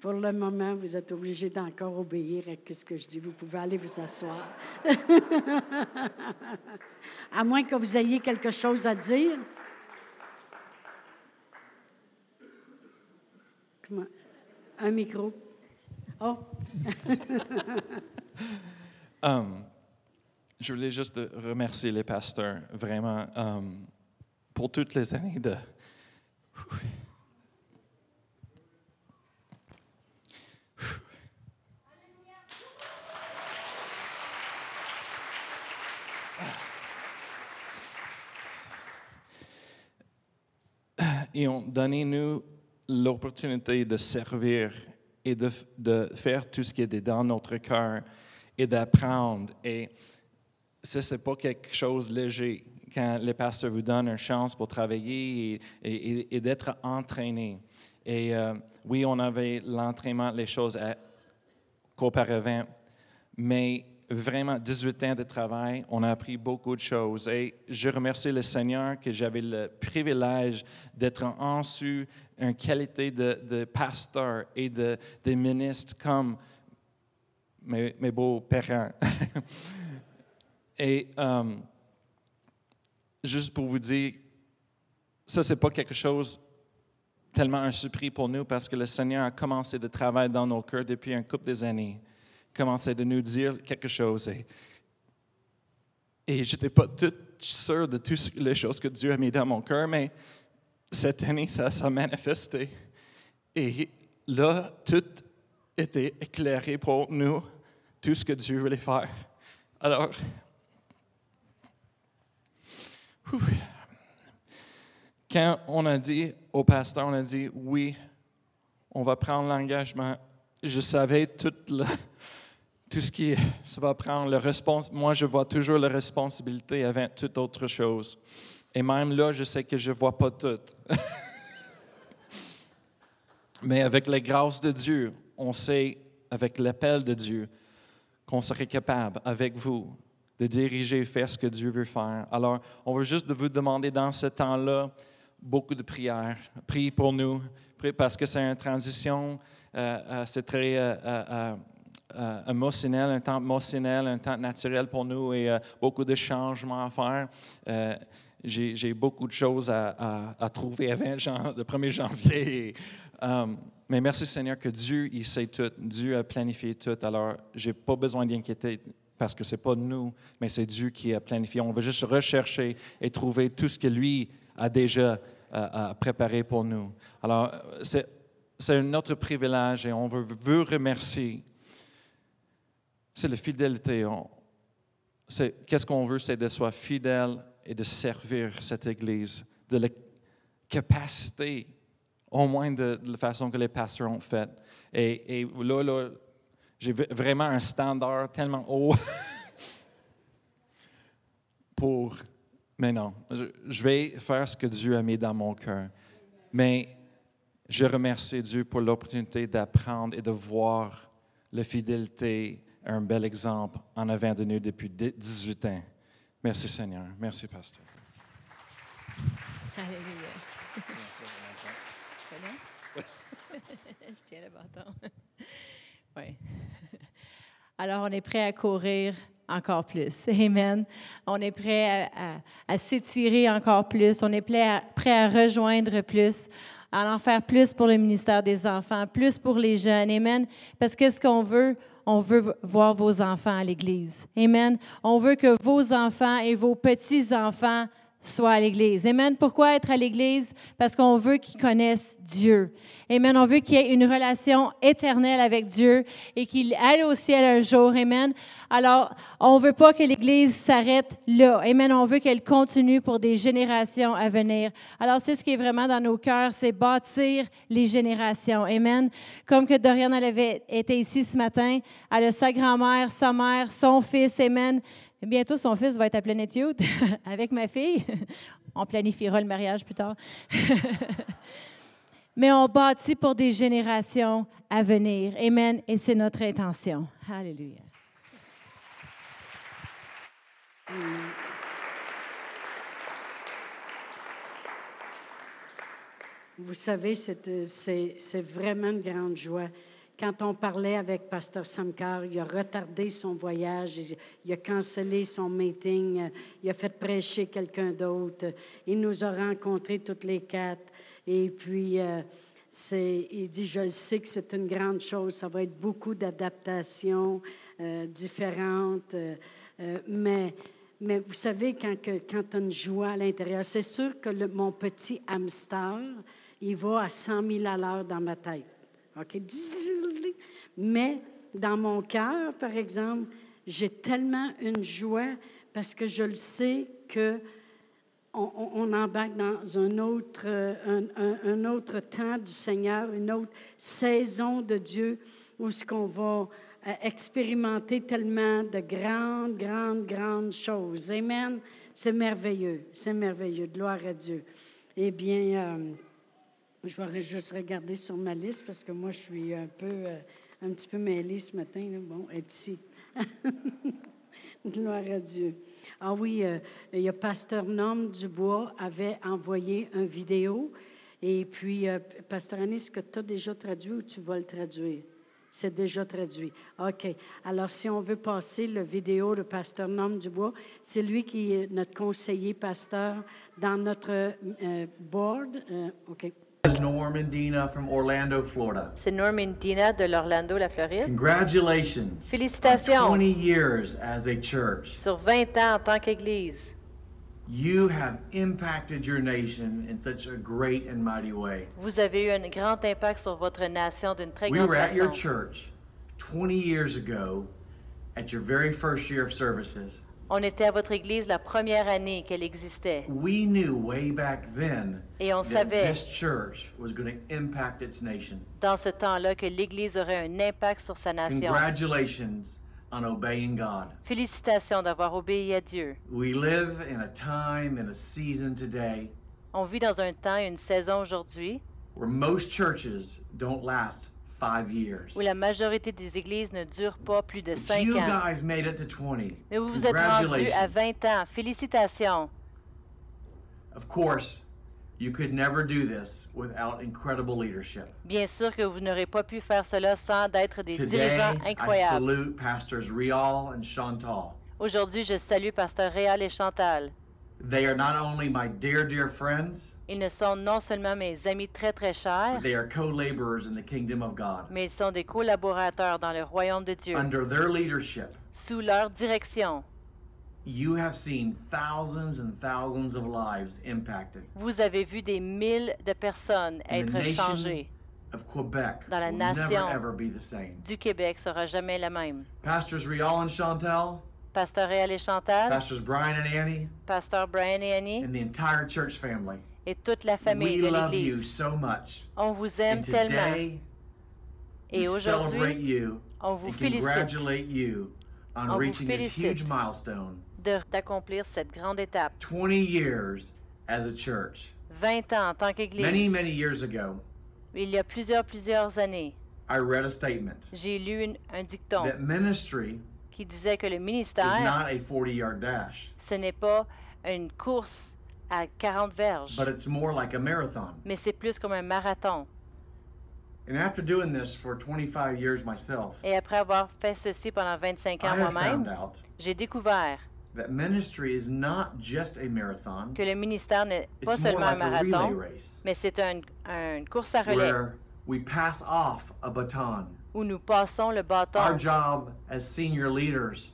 Pour le moment, vous êtes obligé d'encore obéir à ce que je dis. Vous pouvez aller vous asseoir. à moins que vous ayez quelque chose à dire. Un micro. Oh! Um, je voulais juste remercier les pasteurs, vraiment, um, pour toutes les années de. Ils ont donné nous l'opportunité de servir et de, de, faire tout ce qui est dans notre cœur et d'apprendre. Et ce n'est pas quelque chose de léger quand le pasteur vous donne une chance pour travailler et, et, d'être entraîné. Et euh, oui, on avait l'entraînement, les choses qu'auparavant, mais vraiment 18 ans de travail, on a appris beaucoup de choses. Et je remercie le Seigneur que j'avais le privilège d'être en dessous une qualité de, pasteur et de, ministre comme mes, mes beaux parents. et um, juste pour vous dire, ça, c'est pas quelque chose tellement un surpris pour nous parce que le Seigneur a commencé de travailler dans nos cœurs depuis un couple d'années commençait de nous dire quelque chose. Et, et je n'étais pas tout sûr de toutes les choses que Dieu a mis dans mon cœur, mais cette année, ça s'est manifesté. Et là, tout était éclairé pour nous, tout ce que Dieu voulait faire. Alors, quand on a dit au pasteur, on a dit oui, on va prendre l'engagement, je savais toute la, tout ce qui ça va prendre le respons moi je vois toujours la responsabilité avant toute autre chose Et même là, je sais que je ne vois pas tout. Mais avec la grâce de Dieu, on sait, avec l'appel de Dieu, qu'on serait capable, avec vous, de diriger et faire ce que Dieu veut faire. Alors, on veut juste vous demander dans ce temps-là beaucoup de prières. Priez pour nous, priez parce que c'est une transition, euh, euh, c'est très euh, euh, euh, émotionnel, un temps émotionnel, un temps naturel pour nous et euh, beaucoup de changements à faire. Euh, j'ai beaucoup de choses à, à- à trouver avant jan- le 1er janvier. Et, mais merci Seigneur que Dieu, il sait tout. Dieu a planifié tout. Alors, je n'ai pas besoin d'inquiéter parce que ce n'est pas nous, mais c'est Dieu qui a planifié. On veut juste rechercher et trouver tout ce que lui a déjà préparé pour nous. Alors, c'est c'est un autre privilège et on veut, veut remercier. C'est la fidélité. Qu'est-ce qu'on veut, c'est de soit fidèle et de servir cette Église, de la capacité, au moins de, la façon que les pasteurs ont fait. Et, là, là j'ai vraiment un standard tellement haut pour... Mais non, je, je vais faire ce que Dieu a mis dans mon cœur. Mais je remercie Dieu pour l'opportunité d'apprendre et de voir la fidélité, un bel exemple en avant de nous depuis 18 ans. Merci Seigneur. Merci Pasteur. Alléluia. Je tiens le bâton. Oui. Alors, on est prêt à courir encore plus. Amen. On est prêt à, s'étirer encore plus. On est prêt à, à rejoindre plus, à en faire plus pour le ministère des enfants, plus pour les jeunes. Amen. Parce que ce qu'on veut, on veut voir vos enfants à l'Église. Amen. On veut que vos enfants et vos petits-enfants soient à l'Église. Amen. Pourquoi être à l'Église? Parce qu'on veut qu'ils connaissent Dieu. Amen. On veut qu'il y ait une relation éternelle avec Dieu et qu'il aille au ciel un jour. Amen. Alors, on ne veut pas que l'Église s'arrête là. Amen. On veut qu'elle continue pour des générations à venir. Alors, c'est ce qui est vraiment dans nos cœurs, c'est bâtir les générations. Amen. Comme que Dorian elle avait été ici ce matin, elle a sa grand-mère, sa mère, son fils. Amen. Bientôt, son fils va être à Youth avec ma fille. On planifiera le mariage plus tard. Mais on bâtit pour des générations à venir. Amen. Et c'est notre intention. Alléluia. Vous savez, c'est euh, vraiment une grande joie. Quand on parlait avec Pasteur Samkar, il a retardé son voyage, il- a cancellé son meeting, il a fait prêcher quelqu'un d'autre. Il nous a rencontrés toutes les quatre. Et puis, euh, il dit, je sais que c'est une grande chose, ça va être beaucoup d'adaptations euh, différentes, euh, mais vous savez, quand, une joie à l'intérieur, c'est sûr que mon petit hamster, il va à 100 000 à l'heure dans ma tête. OK? Mais dans mon cœur, par exemple, j'ai tellement une joie parce que je le sais que on, embarque dans un autre, euh, un autre temps du Seigneur, une autre saison de Dieu où ce qu'on va euh, expérimenter tellement de grandes, grandes, grandes choses. Amen. C'est merveilleux, c'est merveilleux. Gloire à Dieu. Eh bien, euh, je vais juste regarder sur ma liste parce que moi, je suis un peu, euh, un petit peu mêlée ce matin. là. Bon, être ici. Gloire à Dieu. Ah oui, euh, il y a Pasteur Norm Dubois avait envoyé une vidéo. Et puis, euh, Pasteur Annie, est-ce que tu as déjà traduit ou tu vas le traduire? C'est déjà traduit. OK. Alors, si on veut passer la vidéo de Pasteur Norm Dubois, c'est lui qui est notre conseiller pasteur dans notre euh, board. Euh, OK. is Norman Dina from Orlando, Florida. C'est Norman Dina de l'Orlando, la Floride. Congratulations. Félicitations. On 20 years as a church. Sur 20 ans en tant qu'Église, You have impacted your nation in such a great and mighty way. vous avez eu un grand impact sur votre nation d'une très We grande were at your church 20 years ago at your very first year of services. On était à votre Église la première année qu'elle existait. We knew way back then Et on that savait this church was going to impact its nation. dans ce temps-là que l'Église aurait un impact sur sa nation. Congratulations. on obeying God. Félicitations d'avoir obéi à Dieu. We live in a time and a season today On vit dans un temps et une saison aujourd'hui where most churches don't last. Où la majorité des églises ne durent pas plus de But cinq you ans. guys made it to 20. Mais vous vous êtes rendu à Congratulations. 20 ans. Félicitations. Of course, you could never do this without incredible leadership. Bien sûr que vous n'aurez pas pu faire cela sans d'être des Today, dirigeants I incroyables. salute Pastors Rial and Chantal. Aujourd'hui, je salue Pasteur Réal et Chantal. They are not only my dear, dear friends, Ils ne sont non seulement mes amis très très chers, but they are co-laborers in the kingdom of God. mais ils sont des collaborateurs dans le royaume de Dieu. Under their leadership, Sous leur direction, you have seen thousands and thousands of lives impacted. vous avez vu des mille de personnes And the être nation changées. of Quebec Dans la will nation. never ever be the same. Du Québec sera jamais la même. Pastors Rial and Chantal, Pasteur Réal et Chantal, Pastors Brian and Annie, Pasteur Brian et Annie and the entire church family. Et toute la famille we de love you l'Église. so much. On vous aime tellement. Et aujourd'hui, on vous félicite congratulate you on vous reaching this félicite. huge milestone. de- d'accomplir cette grande étape. 20 years as a church. 20 ans en tant qu'Église. Many, many years ago, Il y a plusieurs, plusieurs années, I read a statement j'ai lu une- un dicton that ministry qui disait que le is ministère, not a 40 yard dash, ce n'est pas une course à 40 verges, but it's more like a marathon. mais c'est plus comme un marathon. And after doing this for 25 years myself, Et après avoir fait ceci pendant 25 I ans have found moi-même, out j'ai découvert that ministry is not just a marathon, que le ministère n'est pas it's more seulement un like a relay marathon, race mais c'est un- un- une course à relais where we pass off a baton. où nous passons le Our bâton. job as senior leaders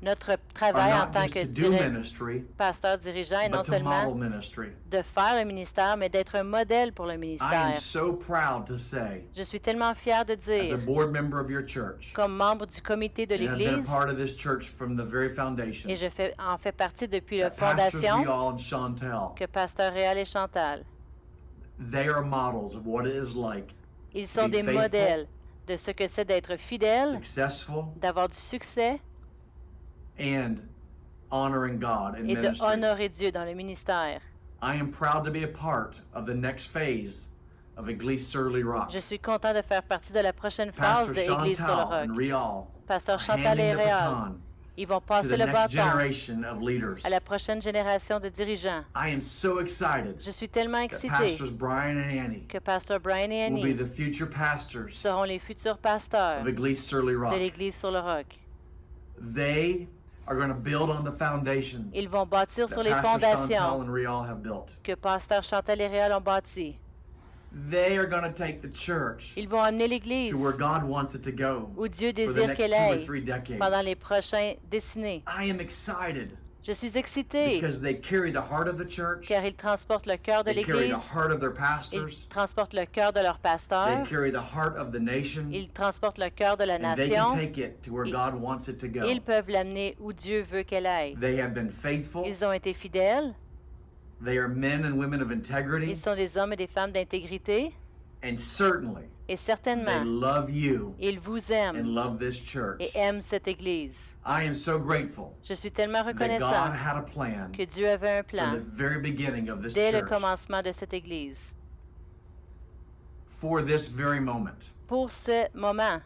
Notre travail en tant que diri- pasteur dirigeant est non seulement de faire le ministère, mais d'être un modèle pour le ministère. Je suis tellement fière de dire, comme membre du comité de l'Église, et je fais, en fais partie depuis la fondation, que Pasteur Réal et Chantal, they are models of what it is like ils sont des modèles de ce que c'est d'être fidèle, d'avoir du succès and honoring God in et de ministry. honorer Dieu dans le ministère. I am proud to be a part of the next phase of Église Surly Rock. Je suis content de faire partie de la prochaine phase Pastor de Église sur le Roc. Rial Pasteur Chantal et Réal, ils vont passer le bâton à la prochaine génération de dirigeants. I am so excited Je suis tellement Annie que Pasteur Brian et will be Annie the future pastors seront les futurs pasteurs of Église Surly de l'Église sur le Roc. They are going to build on the foundations Ils vont bâtir sur les fondations que Pasteur Chantal et Réal ont bâties. They are going to take the church Ils vont amener l'Église to where God wants it to go où Dieu désire qu'elle aille pendant les prochains décennies. Je suis excitée because they carry the heart of the church. car ils transportent le cœur de They carry the l'Église, heart of their ils pastors. transportent le cœur de leur They pasteur, carry the heart of the nation. ils transportent le cœur de la nation, Ils- peuvent l'amener où Dieu veut qu'elle aille. They have been faithful. Ils ont été fidèles, They are men and women of integrity. ils sont des hommes et des femmes d'intégrité And certainly, et they certainement, love you ils vous and aiment love this church. et aiment cette Église. I am so grateful Je suis tellement that God reconnaissant had a plan que Dieu avait un from plan the very beginning of this dès le church commencement de cette Église. for this very moment. Pour ce moment,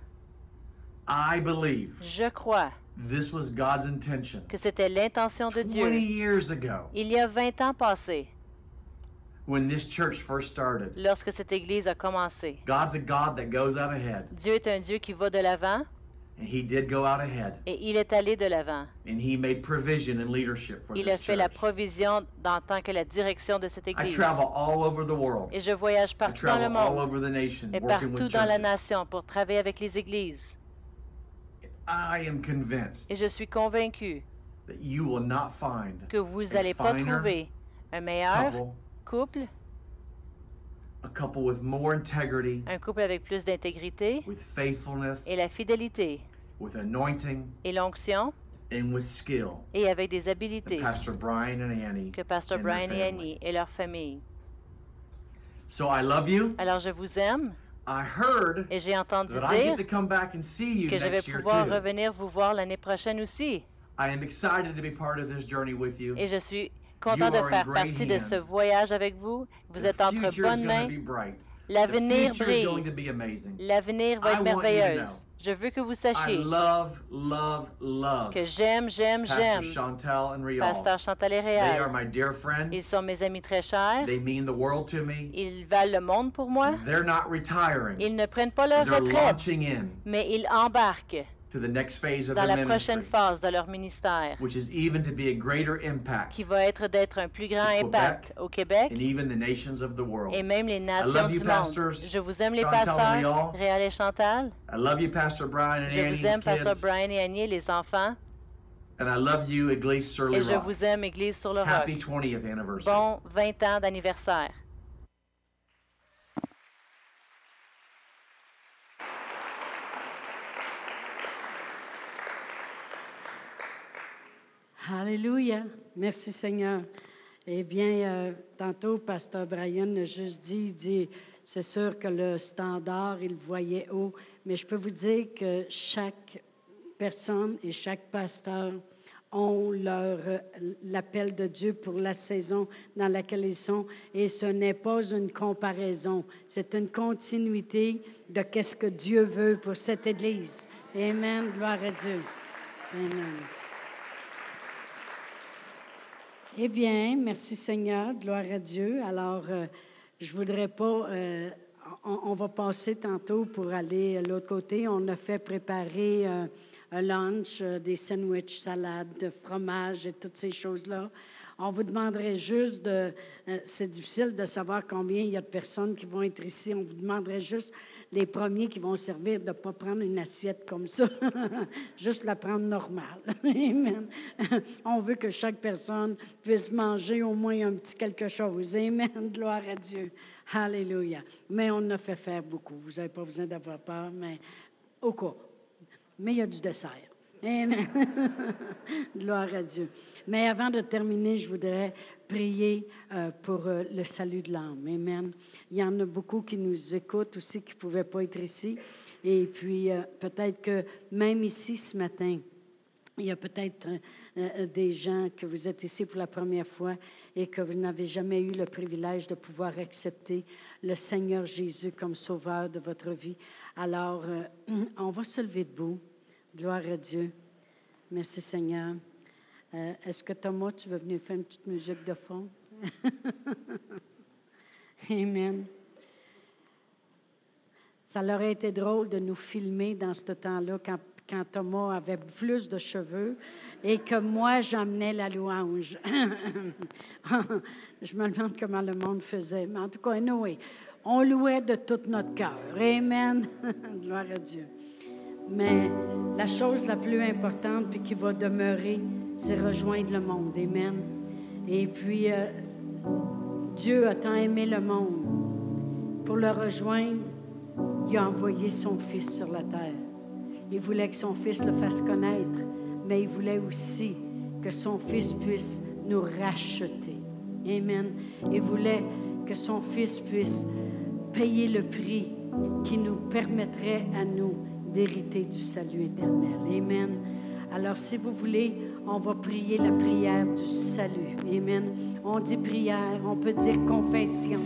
I believe je crois this was God's intention que c'était l'intention de 20 Dieu. years ago Il y a 20 ans passés, when this church first started. lorsque cette Église a commencé. God's a God that goes out ahead, Dieu est un Dieu qui va de l'avant and He did go out ahead, et il est allé de l'avant. and He made provision and leadership for Il a fait la provision dans tant que la direction de cette I Église. travel all over the world. Et je voyage I partout dans le travel all monde over the nation et partout dans la nation pour travailler avec les églises. I am convinced Et je suis convaincu that you will not find que vous a n'allez pas trouver un meilleur couple, a couple with more integrity, un couple avec plus d'intégrité with faithfulness, et la fidélité with anointing, et l'onction and with skill et avec des habiletés Pastor Brian and Annie que and Brian et. Annie et leur famille. So I love you. Alors je vous aime, I heard Et j'ai entendu that I get to dire come back and see you que je vais pouvoir revenir vous voir l'année prochaine aussi. I am excited to be part of this journey with you. Et je suis content de faire partie de ce voyage avec vous. Vous êtes entre bonnes mains. L'avenir brille. L'avenir va être merveilleuse. Je veux que vous sachiez love, love, love que j'aime, j'aime, j'aime. Pasteur Chantal et They are Réal. my dear friends. Ils sont mes amis très chers. They mean the world to me. Ils valent le monde pour moi. They're not retiring. Ils ne prennent pas leur They're retraite, mais ils embarquent to the next phase of dans la prochaine ministry, phase de leur ministère, which is even to be a greater impact qui va être d'être un plus grand impact au Québec and even the nations of the world. et même les I nations love you, du pastors. monde. Je vous aime les Chantal pasteurs, Réal. Et Chantal. I love you, Pastor Brian and Je Annie, vous aime. Pasteur Brian et Annie, les enfants. And I love you, Église Surly Et je vous aime, Église sur le Happy roc. 20th anniversary. Bon 20 ans d'anniversaire. Alléluia. Merci Seigneur. Eh bien, euh, tantôt, Pasteur Brian a juste dit, il dit, c'est sûr que le standard, il voyait haut, mais je peux vous dire que chaque personne et chaque pasteur ont leur euh, l'appel de Dieu pour la saison dans laquelle ils sont et ce n'est pas une comparaison, c'est une continuité de qu'est-ce que Dieu veut pour cette église. Amen, gloire à Dieu. Amen. Eh bien, merci Seigneur, gloire à Dieu. Alors, euh, je voudrais pas, euh, on, va passer tantôt pour aller à l'autre côté. On a fait préparer euh, un lunch, euh, des sandwichs, salades, fromage et toutes ces choses-là. On vous demanderait juste de, c'est difficile de savoir combien il y a de personnes qui vont être ici. On vous demanderait juste les premiers qui vont servir de ne pas prendre une assiette comme ça, juste la prendre normale. Amen. On veut que chaque personne puisse manger au moins un petit quelque chose. Amen. Gloire à Dieu. Alléluia. Mais on a fait faire beaucoup. Vous n'avez pas besoin d'avoir peur, mais au. Mais il y a du dessert. Amen. Gloire à Dieu. Mais avant de terminer, je voudrais prier euh, pour euh, le salut de l'âme. Amen. Il y en a beaucoup qui nous écoutent aussi, qui ne pouvaient pas être ici. Et puis, euh, peut-être que même ici ce matin, il y a peut-être des gens que vous êtes ici pour la première fois et que vous n'avez jamais eu le privilège de pouvoir accepter le Seigneur Jésus comme sauveur de votre vie. Alors, on va se lever debout. Gloire à Dieu. Merci Seigneur. Euh, Est-ce que Thomas, tu veux venir faire une petite musique de fond? Amen. Ça leur aurait été drôle de nous filmer dans ce temps-là quand, quand Thomas avait plus de cheveux et que moi, j'amenais la louange. Je me demande comment le monde faisait. Mais en tout cas, anyway, on louait de tout notre cœur. Amen. Gloire à Dieu. Mais la chose la plus importante puis qui va demeurer, c'est rejoindre le monde. Amen. Et puis, euh, Dieu a tant aimé le monde. Pour le rejoindre, il a envoyé son Fils sur la terre. Il voulait que son Fils le fasse connaître, mais il voulait aussi que son Fils puisse nous racheter. Amen. Il voulait que son Fils puisse payer le prix qui nous permettrait à nous d'hériter du salut éternel. Amen. Alors, si vous voulez, on va prier la prière du salut. Amen. On dit prière, on peut dire confession,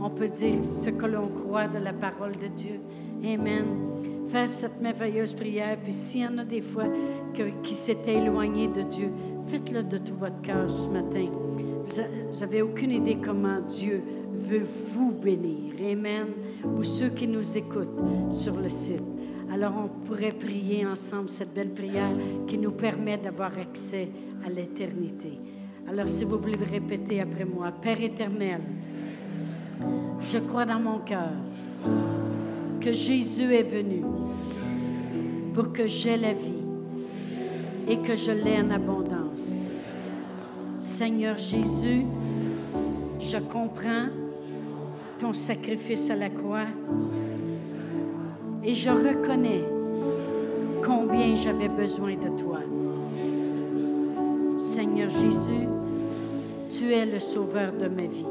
on peut dire ce que l'on croit de la parole de Dieu. Amen. Faites cette merveilleuse prière. Puis s'il y en a des fois qui s'étaient éloignés de Dieu, faites-le de tout votre cœur ce matin. Vous n'avez aucune idée comment Dieu veut vous bénir. Amen. Ou ceux qui nous écoutent sur le site. Alors on pourrait prier ensemble cette belle prière qui nous permet d'avoir accès à l'éternité. Alors si vous voulez répéter après moi, Père éternel, je crois dans mon cœur que Jésus est venu pour que j'aie la vie et que je l'ai en abondance. Seigneur Jésus, je comprends ton sacrifice à la croix et je reconnais combien j'avais besoin de toi. Seigneur Jésus, tu es le sauveur de ma vie.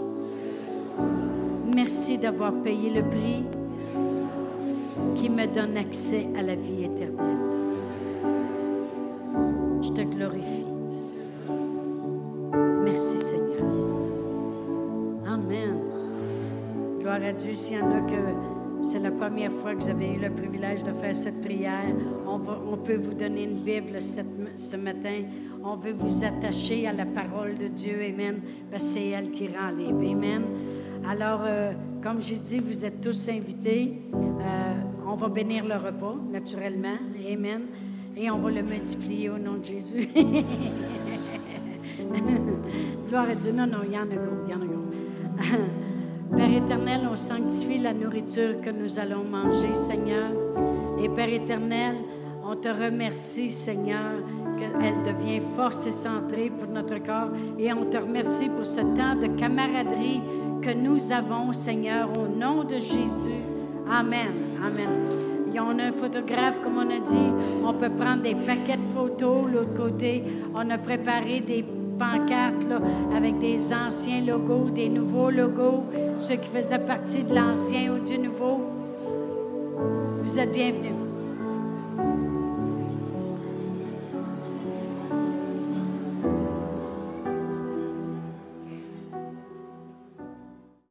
Merci d'avoir payé le prix qui me donne accès à la vie éternelle. Je te glorifie. Merci Seigneur. Amen. Gloire à Dieu. S'il y en a que c'est la première fois que avez eu le privilège de faire cette prière, on, peut vous donner une Bible ce matin. On veut vous attacher à la parole de Dieu. Amen. Parce que c'est elle qui rend libre. Amen. Alors, euh, comme j'ai dit, vous êtes tous invités. Euh, on va bénir le repas, naturellement. Amen. Et on va le multiplier au nom de Jésus. Gloire à Dieu. Non, non, il y en a gros, il y en a. Père éternel, on sanctifie la nourriture que nous allons manger, Seigneur. Et Père éternel, on te remercie, Seigneur, qu'elle devient force et centrée pour notre corps. Et on te remercie pour ce temps de camaraderie que nous avons, Seigneur, au nom de Jésus. Amen. Amen. Et on a un photographe, comme on a dit. On peut prendre des paquets de photos. L'autre côté, on a préparé des pancartes là, avec des anciens logos, des nouveaux logos, ceux qui faisaient partie de l'ancien ou du nouveau. Vous êtes bienvenus.